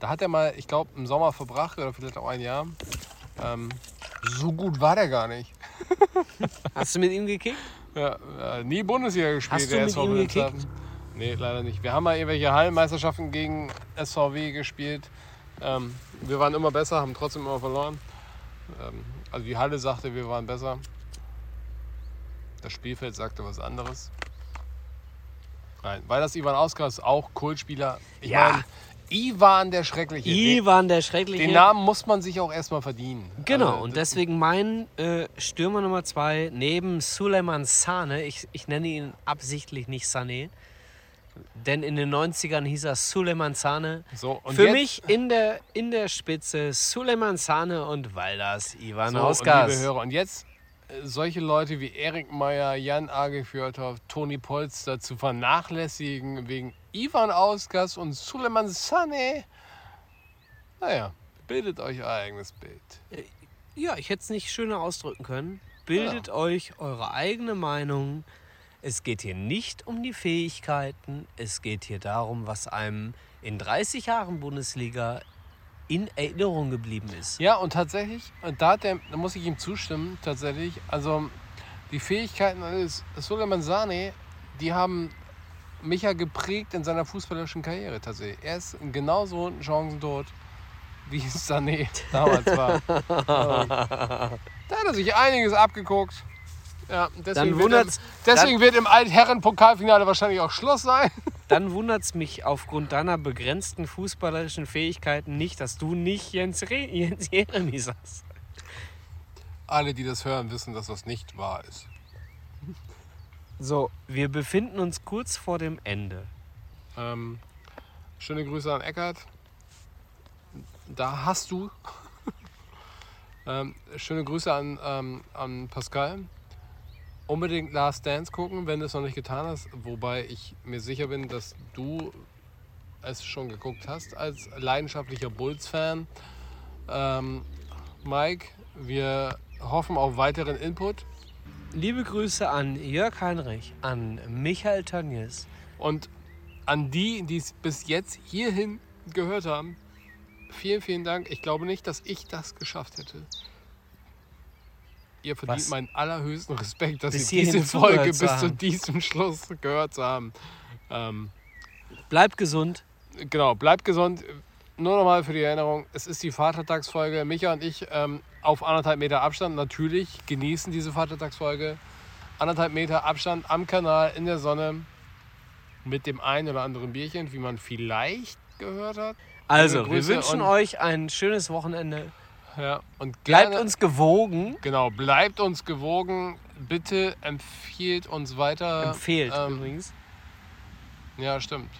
Da hat er mal, ich glaube, im Sommer verbracht oder vielleicht auch ein Jahr. Ähm, so gut war der gar nicht. Hast du mit ihm gekickt? Ja, äh, nie Bundesliga gespielt, Hast du der mit SV ihm. Nee, leider nicht. Wir haben mal irgendwelche Hallenmeisterschaften gegen SVW gespielt. Ähm, wir waren immer besser, haben trotzdem immer verloren. Ähm, also die Halle sagte, wir waren besser. Das Spielfeld sagte was anderes. Nein, weil das Ivan Auskar ist auch Kultspieler. Ich Ja. meine, Ivan der Schreckliche. Ivan der Schreckliche. den Namen muss man sich auch erstmal verdienen. Genau, Also, und deswegen mein äh, Stürmer Nummer zwei neben Suleiman Sane, ich, ich nenne ihn absichtlich nicht Sané, Denn in den 90ern hieß er Suleiman Sane. So, Für jetzt, mich in der, in der Spitze Suleiman Sane und Valdas Ivan so, und liebe Hausgas. Hörer, und jetzt solche Leute wie Erik Meyer, Jan Agefjörthoff, Toni Polster zu vernachlässigen wegen Ivan Ausgas und Suleiman Sane. Naja, bildet euch euer eigenes Bild. Ja, ich hätte es nicht schöner ausdrücken können. Bildet euch eure eigene Meinung. Es geht hier nicht um die Fähigkeiten. Es geht hier darum, was einem in 30 Jahren Bundesliga in Erinnerung geblieben ist. Ja, und tatsächlich, und da, hat der, da muss ich ihm zustimmen, tatsächlich. Also die Fähigkeiten eines Suleiman Sane, die haben Micha geprägt in seiner fußballerischen Karriere tatsächlich. Er ist genauso ein Chancentod, wie es Sané damals war. Da hat er sich einiges abgeguckt. Ja, deswegen, Dann wird, im, deswegen wird im Altherren-Pokalfinale wahrscheinlich auch Schluss sein. Dann wundert es mich aufgrund deiner begrenzten fußballerischen Fähigkeiten nicht, dass du nicht Jens, Re Jens Jeremy sagst. Alle, die das hören, wissen, dass das nicht wahr ist. So, wir befinden uns kurz vor dem Ende. Ähm, schöne Grüße an Eckart. Da hast du. ähm, schöne Grüße an, ähm, an Pascal. Unbedingt Last Dance gucken, wenn du es noch nicht getan hast. Wobei ich mir sicher bin, dass du es schon geguckt hast als leidenschaftlicher Bulls-Fan. Ähm, Mike, wir hoffen auf weiteren Input. Liebe Grüße an Jörg Heinrich, an Michael Tönjes. Und an die, die es bis jetzt hierhin gehört haben, vielen, vielen Dank. Ich glaube nicht, dass ich das geschafft hätte. Ihr verdient Was? meinen allerhöchsten Respekt, dass Bis ihr diese Folge bis zu diesem Schluss gehört zu haben. Ähm, Bleibt gesund. genau, bleibt gesund. Nur nochmal für die Erinnerung, es ist die Vatertagsfolge. Micha und ich ähm, auf anderthalb Meter Abstand natürlich genießen diese Vatertagsfolge. Anderthalb Meter Abstand am Kanal in der Sonne mit dem einen oder anderen Bierchen, wie man vielleicht gehört hat. Also, wir wünschen euch ein schönes Wochenende. Ja, und Bleibt gerne, uns gewogen. genau, bleibt uns gewogen. Bitte empfiehlt uns weiter. Empfehlt ähm, übrigens. Ja, stimmt.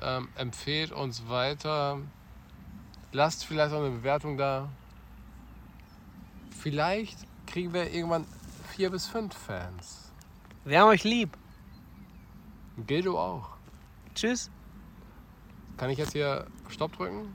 Ähm, empfehlt uns weiter. Lasst vielleicht auch eine Bewertung da. Vielleicht kriegen wir irgendwann vier bis fünf Fans. Wir haben euch lieb. Gildo auch. Tschüss. Kann ich jetzt hier Stopp drücken?